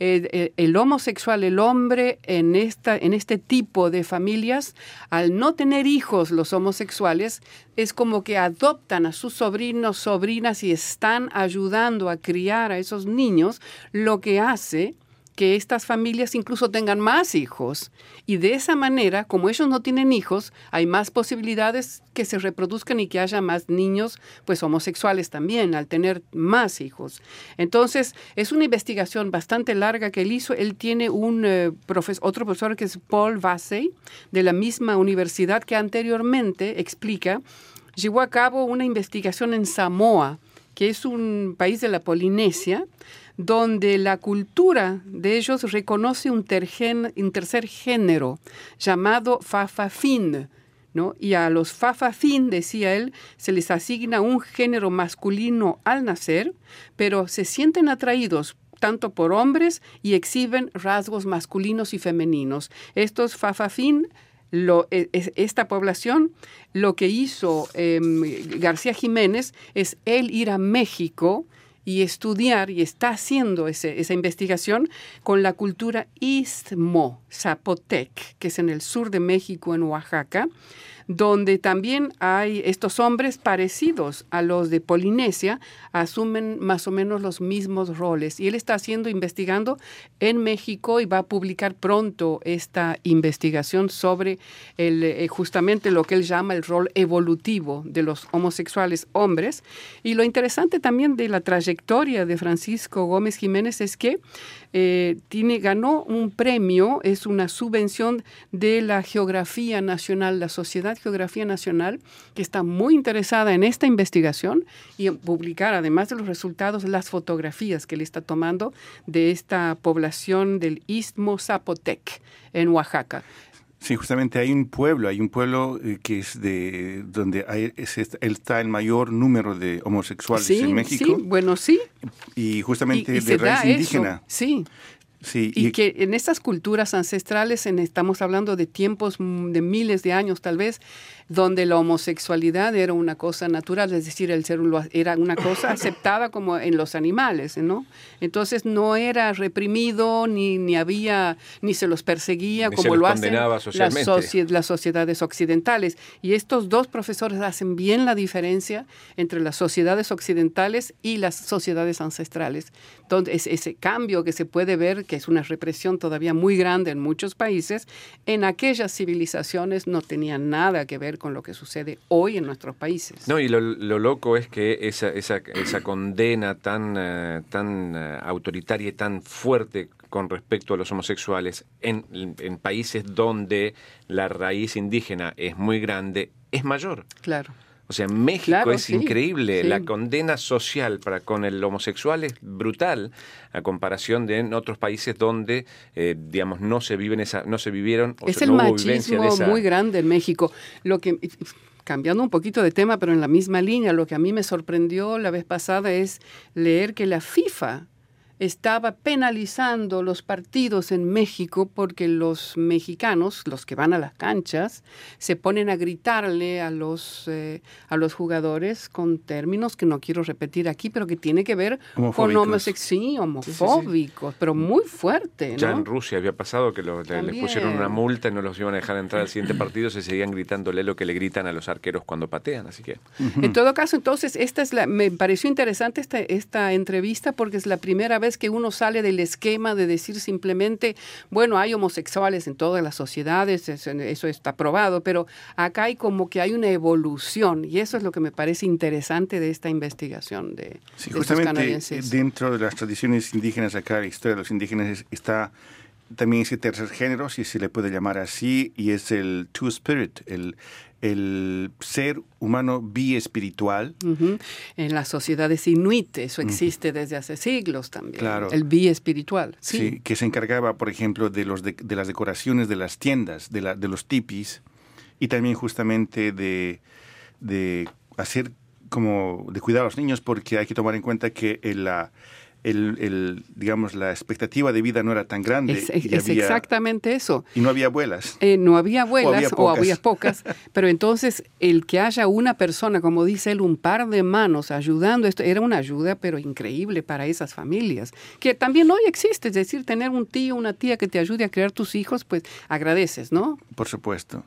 eh, eh, el homosexual, el hombre en, esta, en este tipo de familias, al no tener hijos los homosexuales, es como que adoptan a sus sobrinos, sobrinas y están ayudando a criar a esos niños, lo que hace que estas familias incluso tengan más hijos. Y de esa manera, como ellos no tienen hijos, hay más posibilidades que se reproduzcan y que haya más niños, pues homosexuales también, al tener más hijos. Entonces, es una investigación bastante larga que él hizo. Él tiene un eh, profes- otro profesor que es Paul Vassey, de la misma universidad que anteriormente explica, llevó a cabo una investigación en Samoa, que es un país de la Polinesia, donde la cultura de ellos reconoce un, un tercer género llamado Fafafin. ¿no? Y a los Fafafin, decía él, se les asigna un género masculino al nacer, pero se sienten atraídos tanto por hombres y exhiben rasgos masculinos y femeninos. Estos fafafín lo, e- es- esta población, lo que hizo em, García Jiménez es él ir a México y estudiar, y está haciendo ese- esa investigación con la cultura istmo zapotec, que es en el sur de México, en Oaxaca, donde también hay estos hombres parecidos a los de Polinesia, asumen más o menos los mismos roles. Y él está haciendo, investigando en México y va a publicar pronto esta investigación sobre eh, justamente lo que él llama el rol evolutivo de los homosexuales hombres. Y lo interesante también de la trayectoria de Francisco Gómez Jiménez es que eh, tiene, ganó un premio, es una subvención de la Geografía Nacional, la Sociedad Geografía Nacional, que está muy interesada en esta investigación y en publicar, además de los resultados, las fotografías que le está tomando de esta población del Istmo Zapotec en Oaxaca. Sí, justamente hay un pueblo, hay un pueblo eh, que es de donde hay, es- es- está el mayor número de homosexuales Sí, en México sí, bueno, sí. y Y, justamente y de raíz eso, indígena. sí. Sí, Y que en estas culturas ancestrales, en, estamos hablando de tiempos mm, de miles de años tal vez, donde la homosexualidad era una cosa natural, es decir, el ser era una cosa aceptada como en los animales, ¿no? Entonces no era reprimido, ni, ni había, ni se los perseguía Ni como lo hacen las, socie- las sociedades occidentales. Y estos dos profesores hacen bien la diferencia entre las sociedades occidentales y las sociedades ancestrales. Entonces, ese cambio que se puede ver, que es una represión todavía muy grande en muchos países, en aquellas civilizaciones no tenía nada que ver con lo que sucede hoy en nuestros países. No, y lo, lo loco es que esa, esa, esa condena tan, eh, tan eh, autoritaria y tan fuerte con respecto a los homosexuales en, en países donde la raíz indígena es muy grande, es mayor. Claro. O sea, en México Claro, es sí, increíble. sí. La condena social para con el homosexual es brutal a comparación de en otros países donde, eh, digamos, no se viven esa, no se vivieron o Es el no machismo esa. muy grande en México. Lo que cambiando un poquito de tema, pero en la misma línea, lo que a mí me sorprendió la vez pasada es leer que la FIFA estaba penalizando los partidos en México porque los mexicanos, los que van a las canchas, se ponen a gritarle a los, eh, a los jugadores con términos que no quiero repetir aquí, pero que tiene que ver con Homofóbicos. homosexuales, sí, homofóbicos, pero muy fuerte, Ya ¿no? en Rusia había pasado que lo- le- les pusieron una multa y no los iban a dejar entrar al siguiente partido, se seguían gritándole lo que le gritan a los arqueros cuando patean, así que En todo caso, entonces, esta es la, me pareció interesante esta, esta entrevista porque es la primera vez que uno sale del esquema de decir simplemente, bueno, hay homosexuales en todas las sociedades, eso, eso está probado, pero acá hay como que hay una evolución y eso es lo que me parece interesante de esta investigación de, Sí, de justamente eh, canadienses. dentro de las tradiciones indígenas acá, la historia de los indígenas es- está también ese tercer género, si se le puede llamar así, y es el Two Spirit, el, el ser humano bi-espiritual. Ujú. En las sociedades inuit, eso existe desde hace siglos también. Claro. El bi espiritual. Sí, Sí. que se encargaba, por ejemplo, de, los de, de las decoraciones de las tiendas, de, la, de los tipis, y también justamente de, de hacer como de cuidar a los niños, porque hay que tomar en cuenta que la, el, el, digamos, la expectativa de vida no era tan grande Es, es- y, es había- exactamente eso. y no había abuelas. Eh, no había abuelas había o había pocas, pero entonces el que haya una persona, como dice él, un par de manos ayudando, esto era una ayuda pero increíble para esas familias, que también hoy existe, es decir, tener un tío, una tía que te ayude a criar tus hijos, pues agradeces, ¿no? Por supuesto.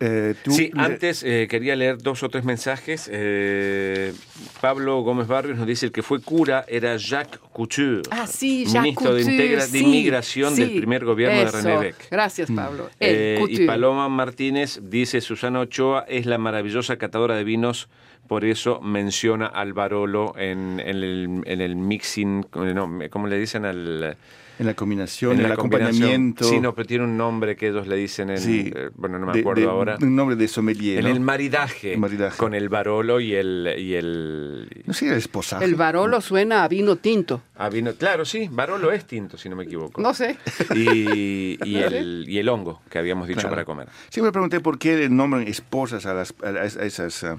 Eh, tú- Sí, le- antes eh, quería leer dos o tres mensajes. Eh, Pablo Gómez Barrios nos dice el que fue cura era Jacques Couture, Ah, sí, Jacques ministro de, Couture, de sí, inmigración del primer gobierno eso. de René Beck. Gracias, Pablo. El Eh, y. Paloma Martínez dice Susana Ochoa es la maravillosa catadora de vinos, por eso menciona al Barolo en, en el, en el mixing, no, ¿cómo le dicen al En la combinación, En el acompañamiento. Sí, no, pero tiene un nombre que ellos le dicen en. Sí. eh, bueno, no me acuerdo de- ahora. Un nombre de sommelier. En ¿no? el maridaje, Maridaje. Con el Barolo y el. Y el No sé, el esposaje. El Barolo suena a vino tinto. ah, vino- claro, sí, Barolo es tinto, si no me equivoco. No sé. Y, y el, y el hongo que habíamos dicho Claro. para comer. Sí, me pregunté por qué le nombran esposas a, las, a las- a esas... ah,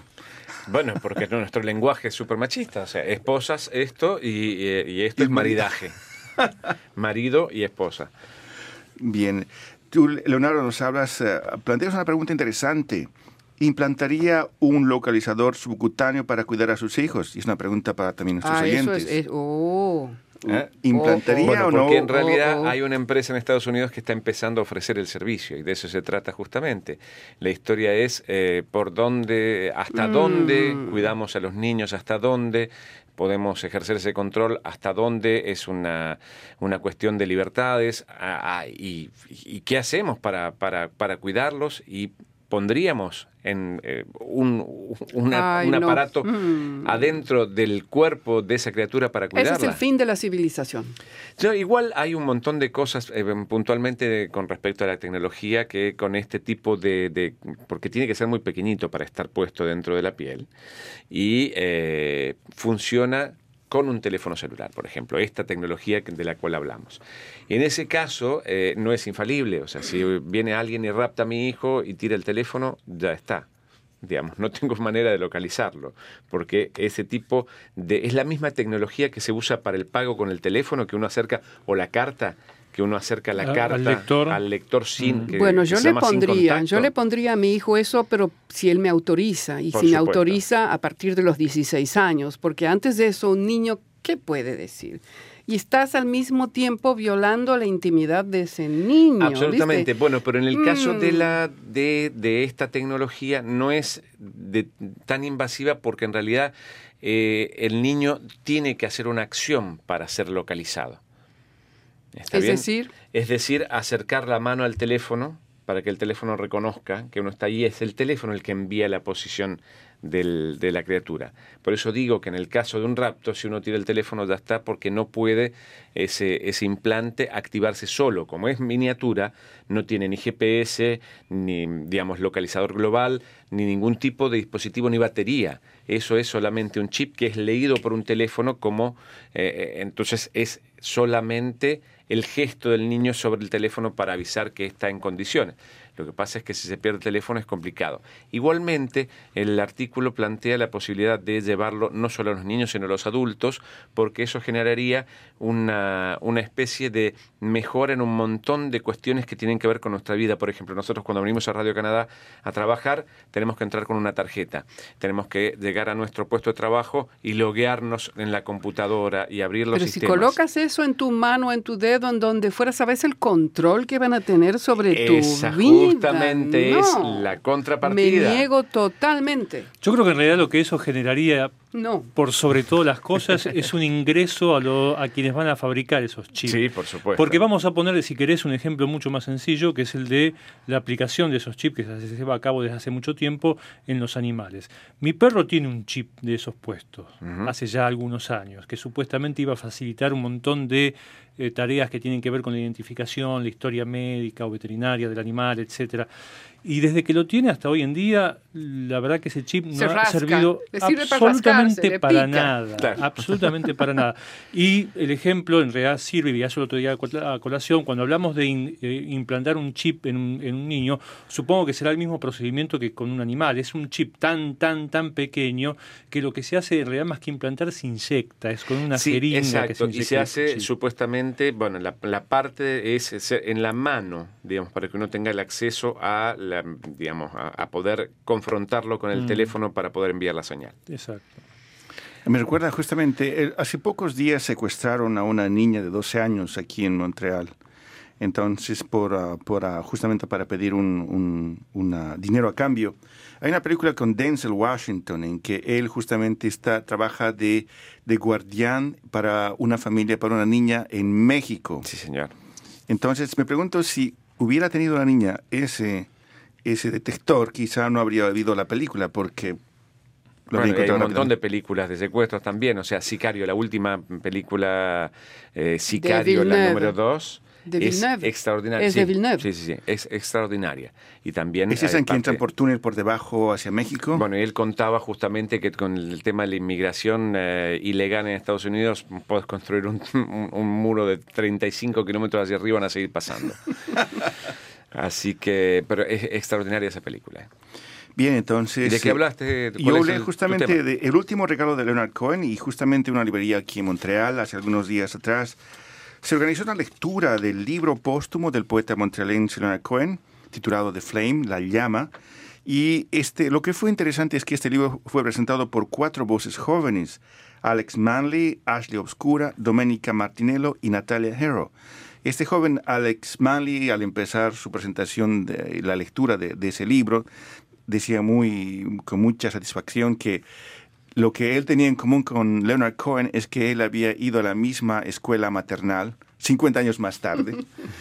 Bueno, porque no, nuestro lenguaje es súper machista. O sea, esposas, esto y, y- y esto Y es maridaje. Marido y esposa. Bien. Tú, Leonardo, nos hablas, eh, planteas una pregunta interesante. ¿Implantaría un localizador subcutáneo para cuidar a sus hijos? Y es una pregunta para también nuestros Ah, eso oyentes. es. es- oh. ¿Eh? ¿Implantaría Bueno, o no? porque en realidad Oh, oh. hay una empresa en Estados Unidos que está empezando a ofrecer el servicio y de eso se trata justamente. La historia es eh, por dónde, hasta Mm. dónde cuidamos a los niños, hasta dónde podemos ejercer ese control, hasta dónde es una, una cuestión de libertades y, y qué hacemos para, para, para cuidarlos y pondríamos en eh, un, una- Ay, un no. aparato Mm. adentro del cuerpo de esa criatura para cuidarla. Ese es el fin de la civilización. Igual hay un montón de cosas eh, puntualmente con respecto a la tecnología que con este tipo de, de- porque tiene que ser muy pequeñito para estar puesto dentro de la piel y eh, funciona con un teléfono celular, por ejemplo, esta tecnología de la cual hablamos. En ese caso eh, no es infalible, o sea, si viene alguien y rapta a mi hijo y tira el teléfono, ya está digamos, no tengo manera de localizarlo, porque ese tipo de es la misma tecnología que se usa para el pago con el teléfono que uno acerca o la carta que uno acerca la al carta lector. al lector sin que- bueno, yo le pondría, yo le pondría a mi hijo eso, pero si él me autoriza y Por si me autoriza a partir de los 16 años, porque antes de eso un niño ¿qué puede decir? Y estás al mismo tiempo violando la intimidad de ese niño. Absolutamente. ¿viste? Bueno, pero en el caso de Mm. la de, de esta tecnología no es de- tan invasiva porque en realidad eh, el niño tiene que hacer una acción para ser localizado. ¿Está Es bien? decir, Es decir, acercar la mano al teléfono para que el teléfono reconozca que uno está ahí. Es el teléfono el que envía la posición del- de la criatura. Por eso digo que en el caso de un rapto, si uno tira el teléfono ya está porque no puede ese, ese implante activarse solo. Como es miniatura, no tiene ni GPS, ni digamos localizador global, ni ningún tipo de dispositivo ni batería. Eso es solamente un chip que es leído por un teléfono como eh, eh, entonces es solamente el gesto del niño sobre el teléfono para avisar que está en condiciones. Lo que pasa es que si se pierde el teléfono es complicado. Igualmente, el artículo plantea la posibilidad de llevarlo no solo a los niños, sino a los adultos, porque eso generaría una, una especie de mejora en un montón de cuestiones que tienen que ver con nuestra vida. Por ejemplo, nosotros cuando venimos a Radio Canadá a trabajar, tenemos que entrar con una tarjeta. Tenemos que llegar a nuestro puesto de trabajo y loguearnos en la computadora y abrir los pero si colocas eso en tu mano, en tu dedo, en donde fuera, ¿sabes el control que van a tener sobre tu Esa vida? Justamente es la Me contrapartida. niego totalmente. Yo creo que en realidad lo que eso generaría, No. por sobre todas las cosas, es un ingreso a, lo- a quienes van a fabricar esos chips. Sí, por supuesto. Porque vamos a poner, si querés, un ejemplo mucho más sencillo, que es el de la aplicación de esos chips que se lleva a cabo desde hace mucho tiempo en los animales. Mi perro tiene un chip de esos puestos, hace ya algunos años, que supuestamente iba a facilitar un montón de eh, tareas que tienen que ver con la identificación, la historia médica o veterinaria del animal, etcétera. Y desde que lo tiene hasta hoy en día, la verdad que ese chip no Se ha rasca. servido para absolutamente para nada. Claro. Absolutamente para nada. Y el ejemplo en realidad sirve, y eso lo otro día a col- a colación, cuando hablamos de in- eh, implantar un chip en un, en un niño, supongo que será el mismo procedimiento que con un animal. Es un chip tan, tan, tan pequeño que lo que se hace en realidad más que implantar se inyecta, es con una Sí, jeringa que se exacto. inyecta. Y se el hace supuestamente, bueno, la, la parte es es en la mano, digamos, para que uno tenga el acceso a, la, digamos, a, a poder confrontarlo con el Mm. teléfono para poder enviar la señal. Exacto. Me recuerda justamente, hace pocos días secuestraron a una niña de 12 años aquí en Montreal. Entonces, por, ah, por, ah, justamente para pedir un, un- una dinero a cambio. Hay una película con Denzel Washington en que él justamente está, trabaja de, de guardián para una familia, para una niña en México. Sí, señor. Entonces, me pregunto si hubiera tenido la niña ese, ese detector, quizá no habría habido la película, porque Bueno, hay un montón de películas de secuestros también. O sea, Sicario, la última película eh, Sicario, la número 2, De es extraordinaria. Es sí, de Villeneuve. Sí, sí, sí, es extraordinaria. Y también... ¿Es esa en que entran por túnel por debajo hacia México? Bueno, y él contaba justamente que con el tema de la inmigración eh, ilegal en Estados Unidos puedes construir un, un- un muro de 35 kilómetros hacia arriba van a seguir pasando. Así que, pero es extraordinaria esa película. Bien, entonces... ¿Y de qué eh, hablaste? ¿Cuál Yo hablé el- justamente tema? de El último regalo de Leonard Cohen y justamente una librería aquí en Montreal, hace algunos días atrás, se organizó una lectura del libro póstumo del poeta montrealense Leonard Cohen, titulado The Flame, La Llama. Y este, lo que fue interesante es que este libro fue presentado por cuatro voces jóvenes, Alex Manley, Ashley Obscura, Domenica Martinello y Natalia Hero. Este joven Alex Manley, al empezar su presentación de la lectura de, de ese libro, decía muy, con mucha satisfacción que lo que él tenía en común con Leonard Cohen es que él había ido a la misma escuela maternal 50 años más tarde.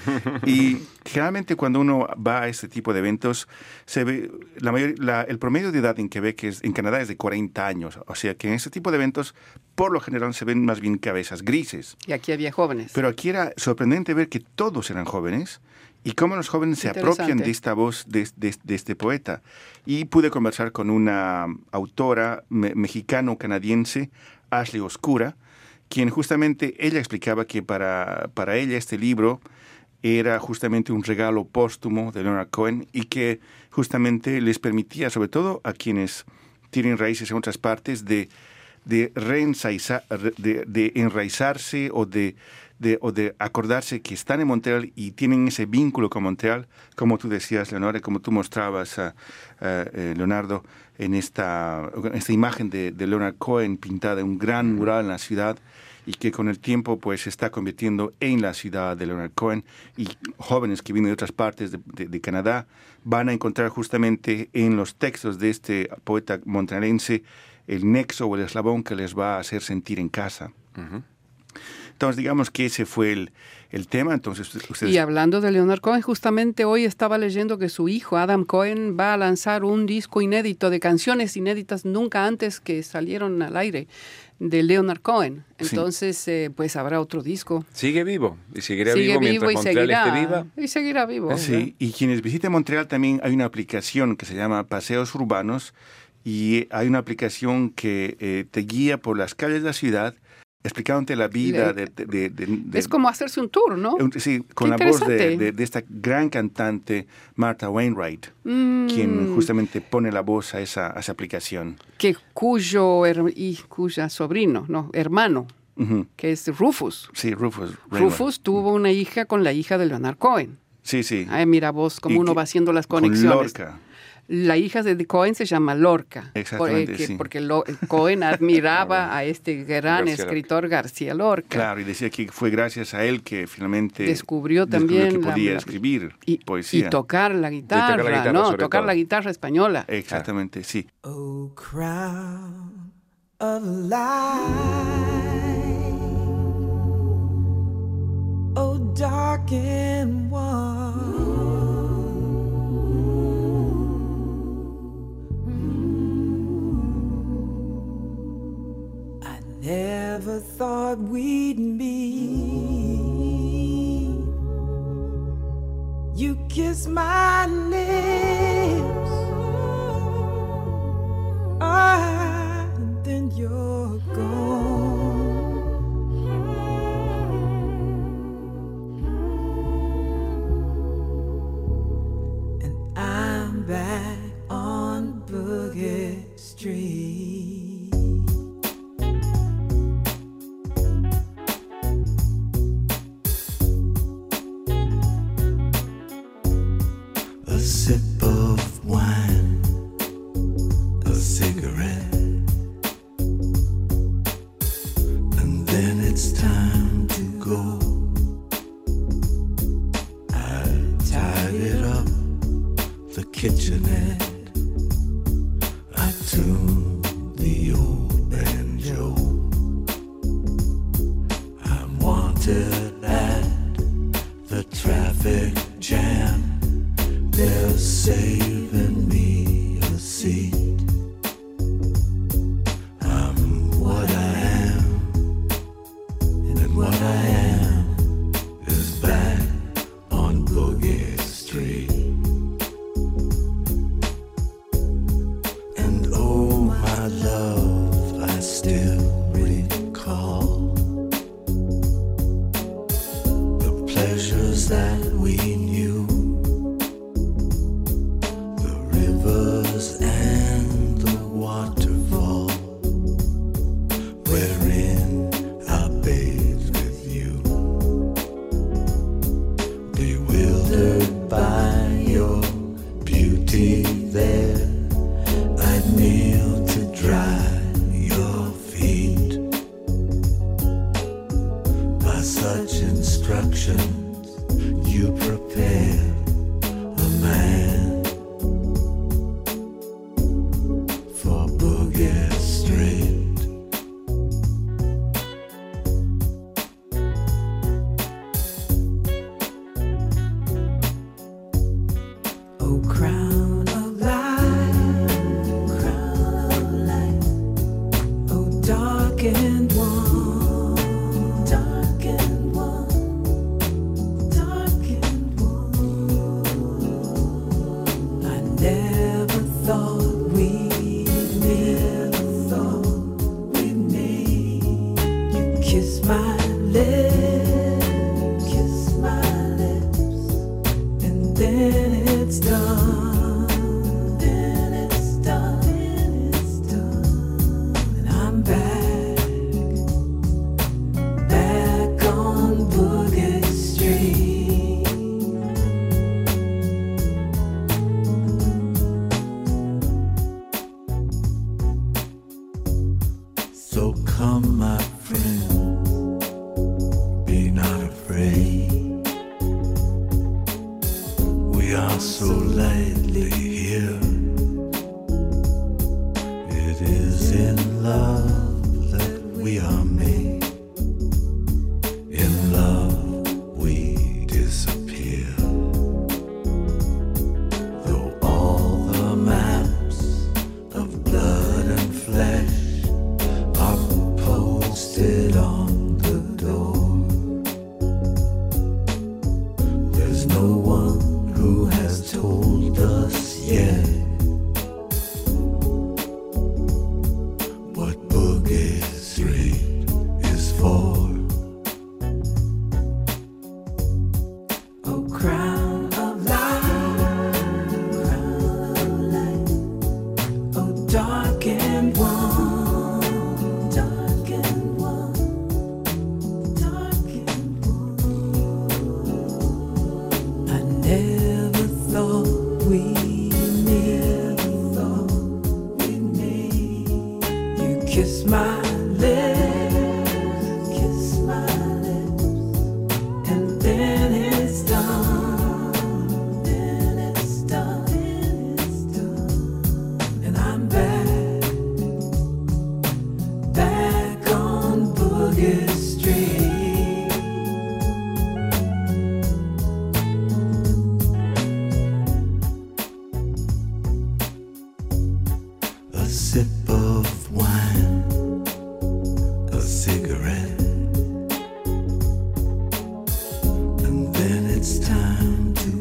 y generalmente cuando uno va a este tipo de eventos, se ve la mayor- la- el promedio de edad en Quebec, es, en Canadá, es de 40 años. O sea que en este tipo de eventos, por lo general, se ven más bien cabezas grises. Y aquí había jóvenes. Pero aquí era sorprendente ver que todos eran jóvenes y cómo los jóvenes se apropian de esta voz de, de- de este poeta. Y pude conversar con una autora me- mexicano-canadiense, Ashley Oscura, quien justamente ella explicaba que para, para ella este libro era justamente un regalo póstumo de Leonard Cohen y que justamente les permitía, sobre todo a quienes tienen raíces en otras partes, de, de, de, de enraizarse o de, de- o de acordarse que están en Montreal y tienen ese vínculo con Montreal, como tú decías, Leonora, y como tú mostrabas, a, Leonardo, en esta, en esta imagen de, de Leonard Cohen pintada en un gran mural en la ciudad y que con el tiempo pues se está convirtiendo en la ciudad de Leonard Cohen. Y jóvenes que vienen de otras partes de, de- de Canadá van a encontrar justamente en los textos de este poeta montrealense el nexo o el eslabón que les va a hacer sentir en casa. Entonces digamos que ese fue el, el tema, entonces ustedes... Y hablando de Leonard Cohen, justamente hoy estaba leyendo que su hijo, Adam Cohen, va a lanzar un disco inédito de canciones inéditas nunca antes que salieron al aire de Leonard Cohen. Sí. Entonces, eh, pues habrá otro disco. Sigue vivo y seguirá Sigue vivo vivo mientras y Montreal seguirá, esté viva. y seguirá vivo. Sí, y quienes visiten Montreal también hay una aplicación que se llama Paseos Urbanos y hay una aplicación que eh, te guía por las calles de la ciudad explicándote la vida de... de- de- Es como hacerse un tour, ¿no? Sí, con Qué la voz de, esta gran cantante Martha Wainwright, Mm, quien justamente pone la voz a esa, a esa aplicación. que cuyo y cuya sobrino, no, hermano, Ujú. que es Rufus. Sí, Rufus. Wainwright. Rufus tuvo una hija con la hija de Leonard Cohen. Sí, sí. Ay, mira vos, cómo uno va haciendo las con conexiones. Lorca. La hija de Cohen se llama Lorca. Exactamente, porque, sí. porque Lo- Cohen admiraba a este gran García escritor García Lorca. Claro, y decía que fue gracias a él que finalmente Descubrió descubrió también que la- podía la- escribir Y, poesía. y tocar la guitarra, tocar la guitarra, ¿no? sobre Tocar todo. la guitarra española. Exactamente, sí. Oh, crown of light. Oh, dark and warm. Never thought we'd meet. You kiss my lips. Ah, and then you're gone.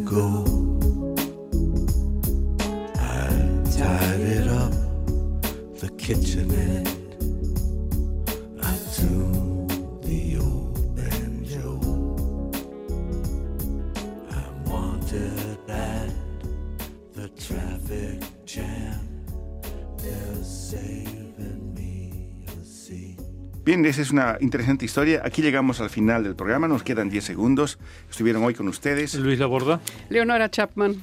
go. I tied it up the kitchen Bien, esa es una interesante historia. Aquí llegamos al final del programa, nos quedan 10 segundos. Estuvieron hoy con ustedes. Luis Laborda. Leonora Chapman.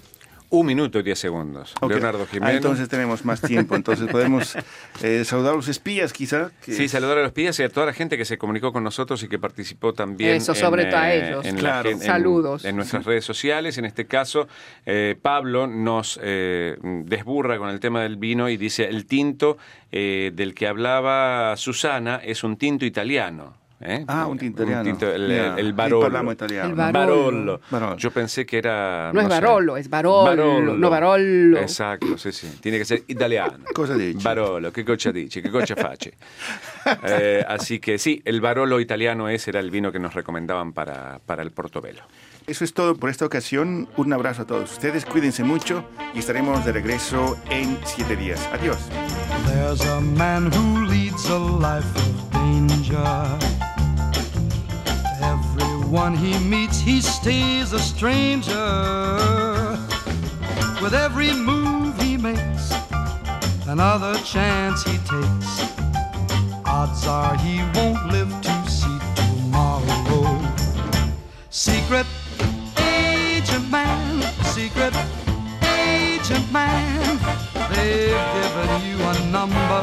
Un minuto y diez segundos. Leonardo Ah, Jiménez. entonces tenemos más tiempo, entonces podemos eh, saludar a los espías quizá. que- Sí, saludar a los espías y a toda la gente que se comunicó con nosotros y que participó también. Eso, sobre todo a ellos. en la Claro. en- Saludos. En, nuestras redes sociales. En este caso, eh, Pablo nos eh, desburra con el tema del vino y dice: el tinto eh, del que hablaba Susana es un tinto italiano. ¿Eh? Ah, un tinto italiano. el, Mira, el aquí Barolo. parliamo italiano. El Barolo. Barolo. Barolo. Yo pensé que era. No es sé. Barolo, es Barolo, no Barolo. Exacto, sí, sí. Tiene que ser italiano. Cosa dici? Barolo, che cosa dici? Che cosa face? Eh, así que sí, el Barolo italiano ese era el vino que nos recomendaban para, para el Portobelo. Eso es todo por esta ocasión. Un abrazo a todos ustedes, cuídense mucho y estaremos de regreso en siete días. Adiós. Danger. Everyone he meets, he stays a stranger. With every move he makes, another chance he takes. Odds are he won't live to see tomorrow. Secret agent man, secret agent man. They've given you a number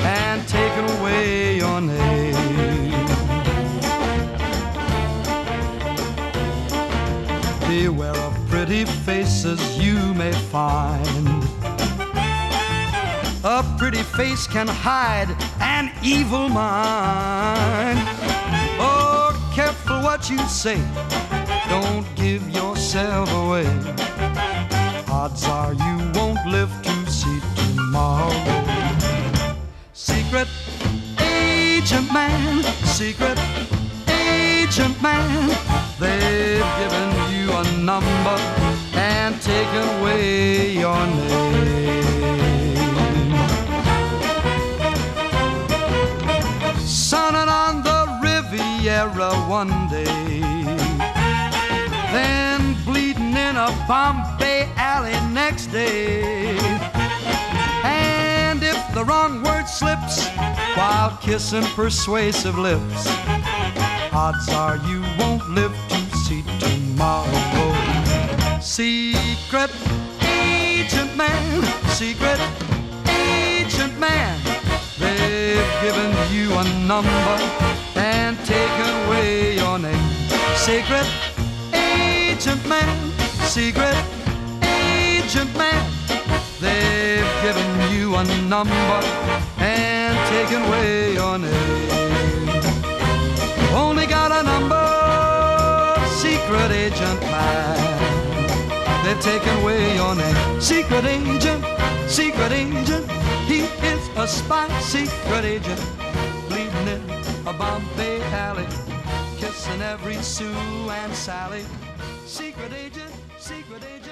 and taken away your name. Beware of pretty faces you may find. A pretty face can hide an evil mind. Oh, careful what you say. Don't give yourself away. Odds are you won't live to see tomorrow. Secret agent man, secret agent man. They've given you a number and taken away your name. Sunning on the Riviera one day, a Bombay alley next day. And if the wrong word slips while kissing persuasive lips, odds are you won't live to see tomorrow. Secret agent man, secret agent man, they've given you a number and taken away your name. Secret agent man, secret agent man. They've given you a number and taken away your name. Only got a number, secret agent man. They've taken away your name. Secret agent, secret agent. He is a spy, secret agent. Bleeding in a Bombay alley. Kissing every Sue and Sally. Secret agent. Secret agent.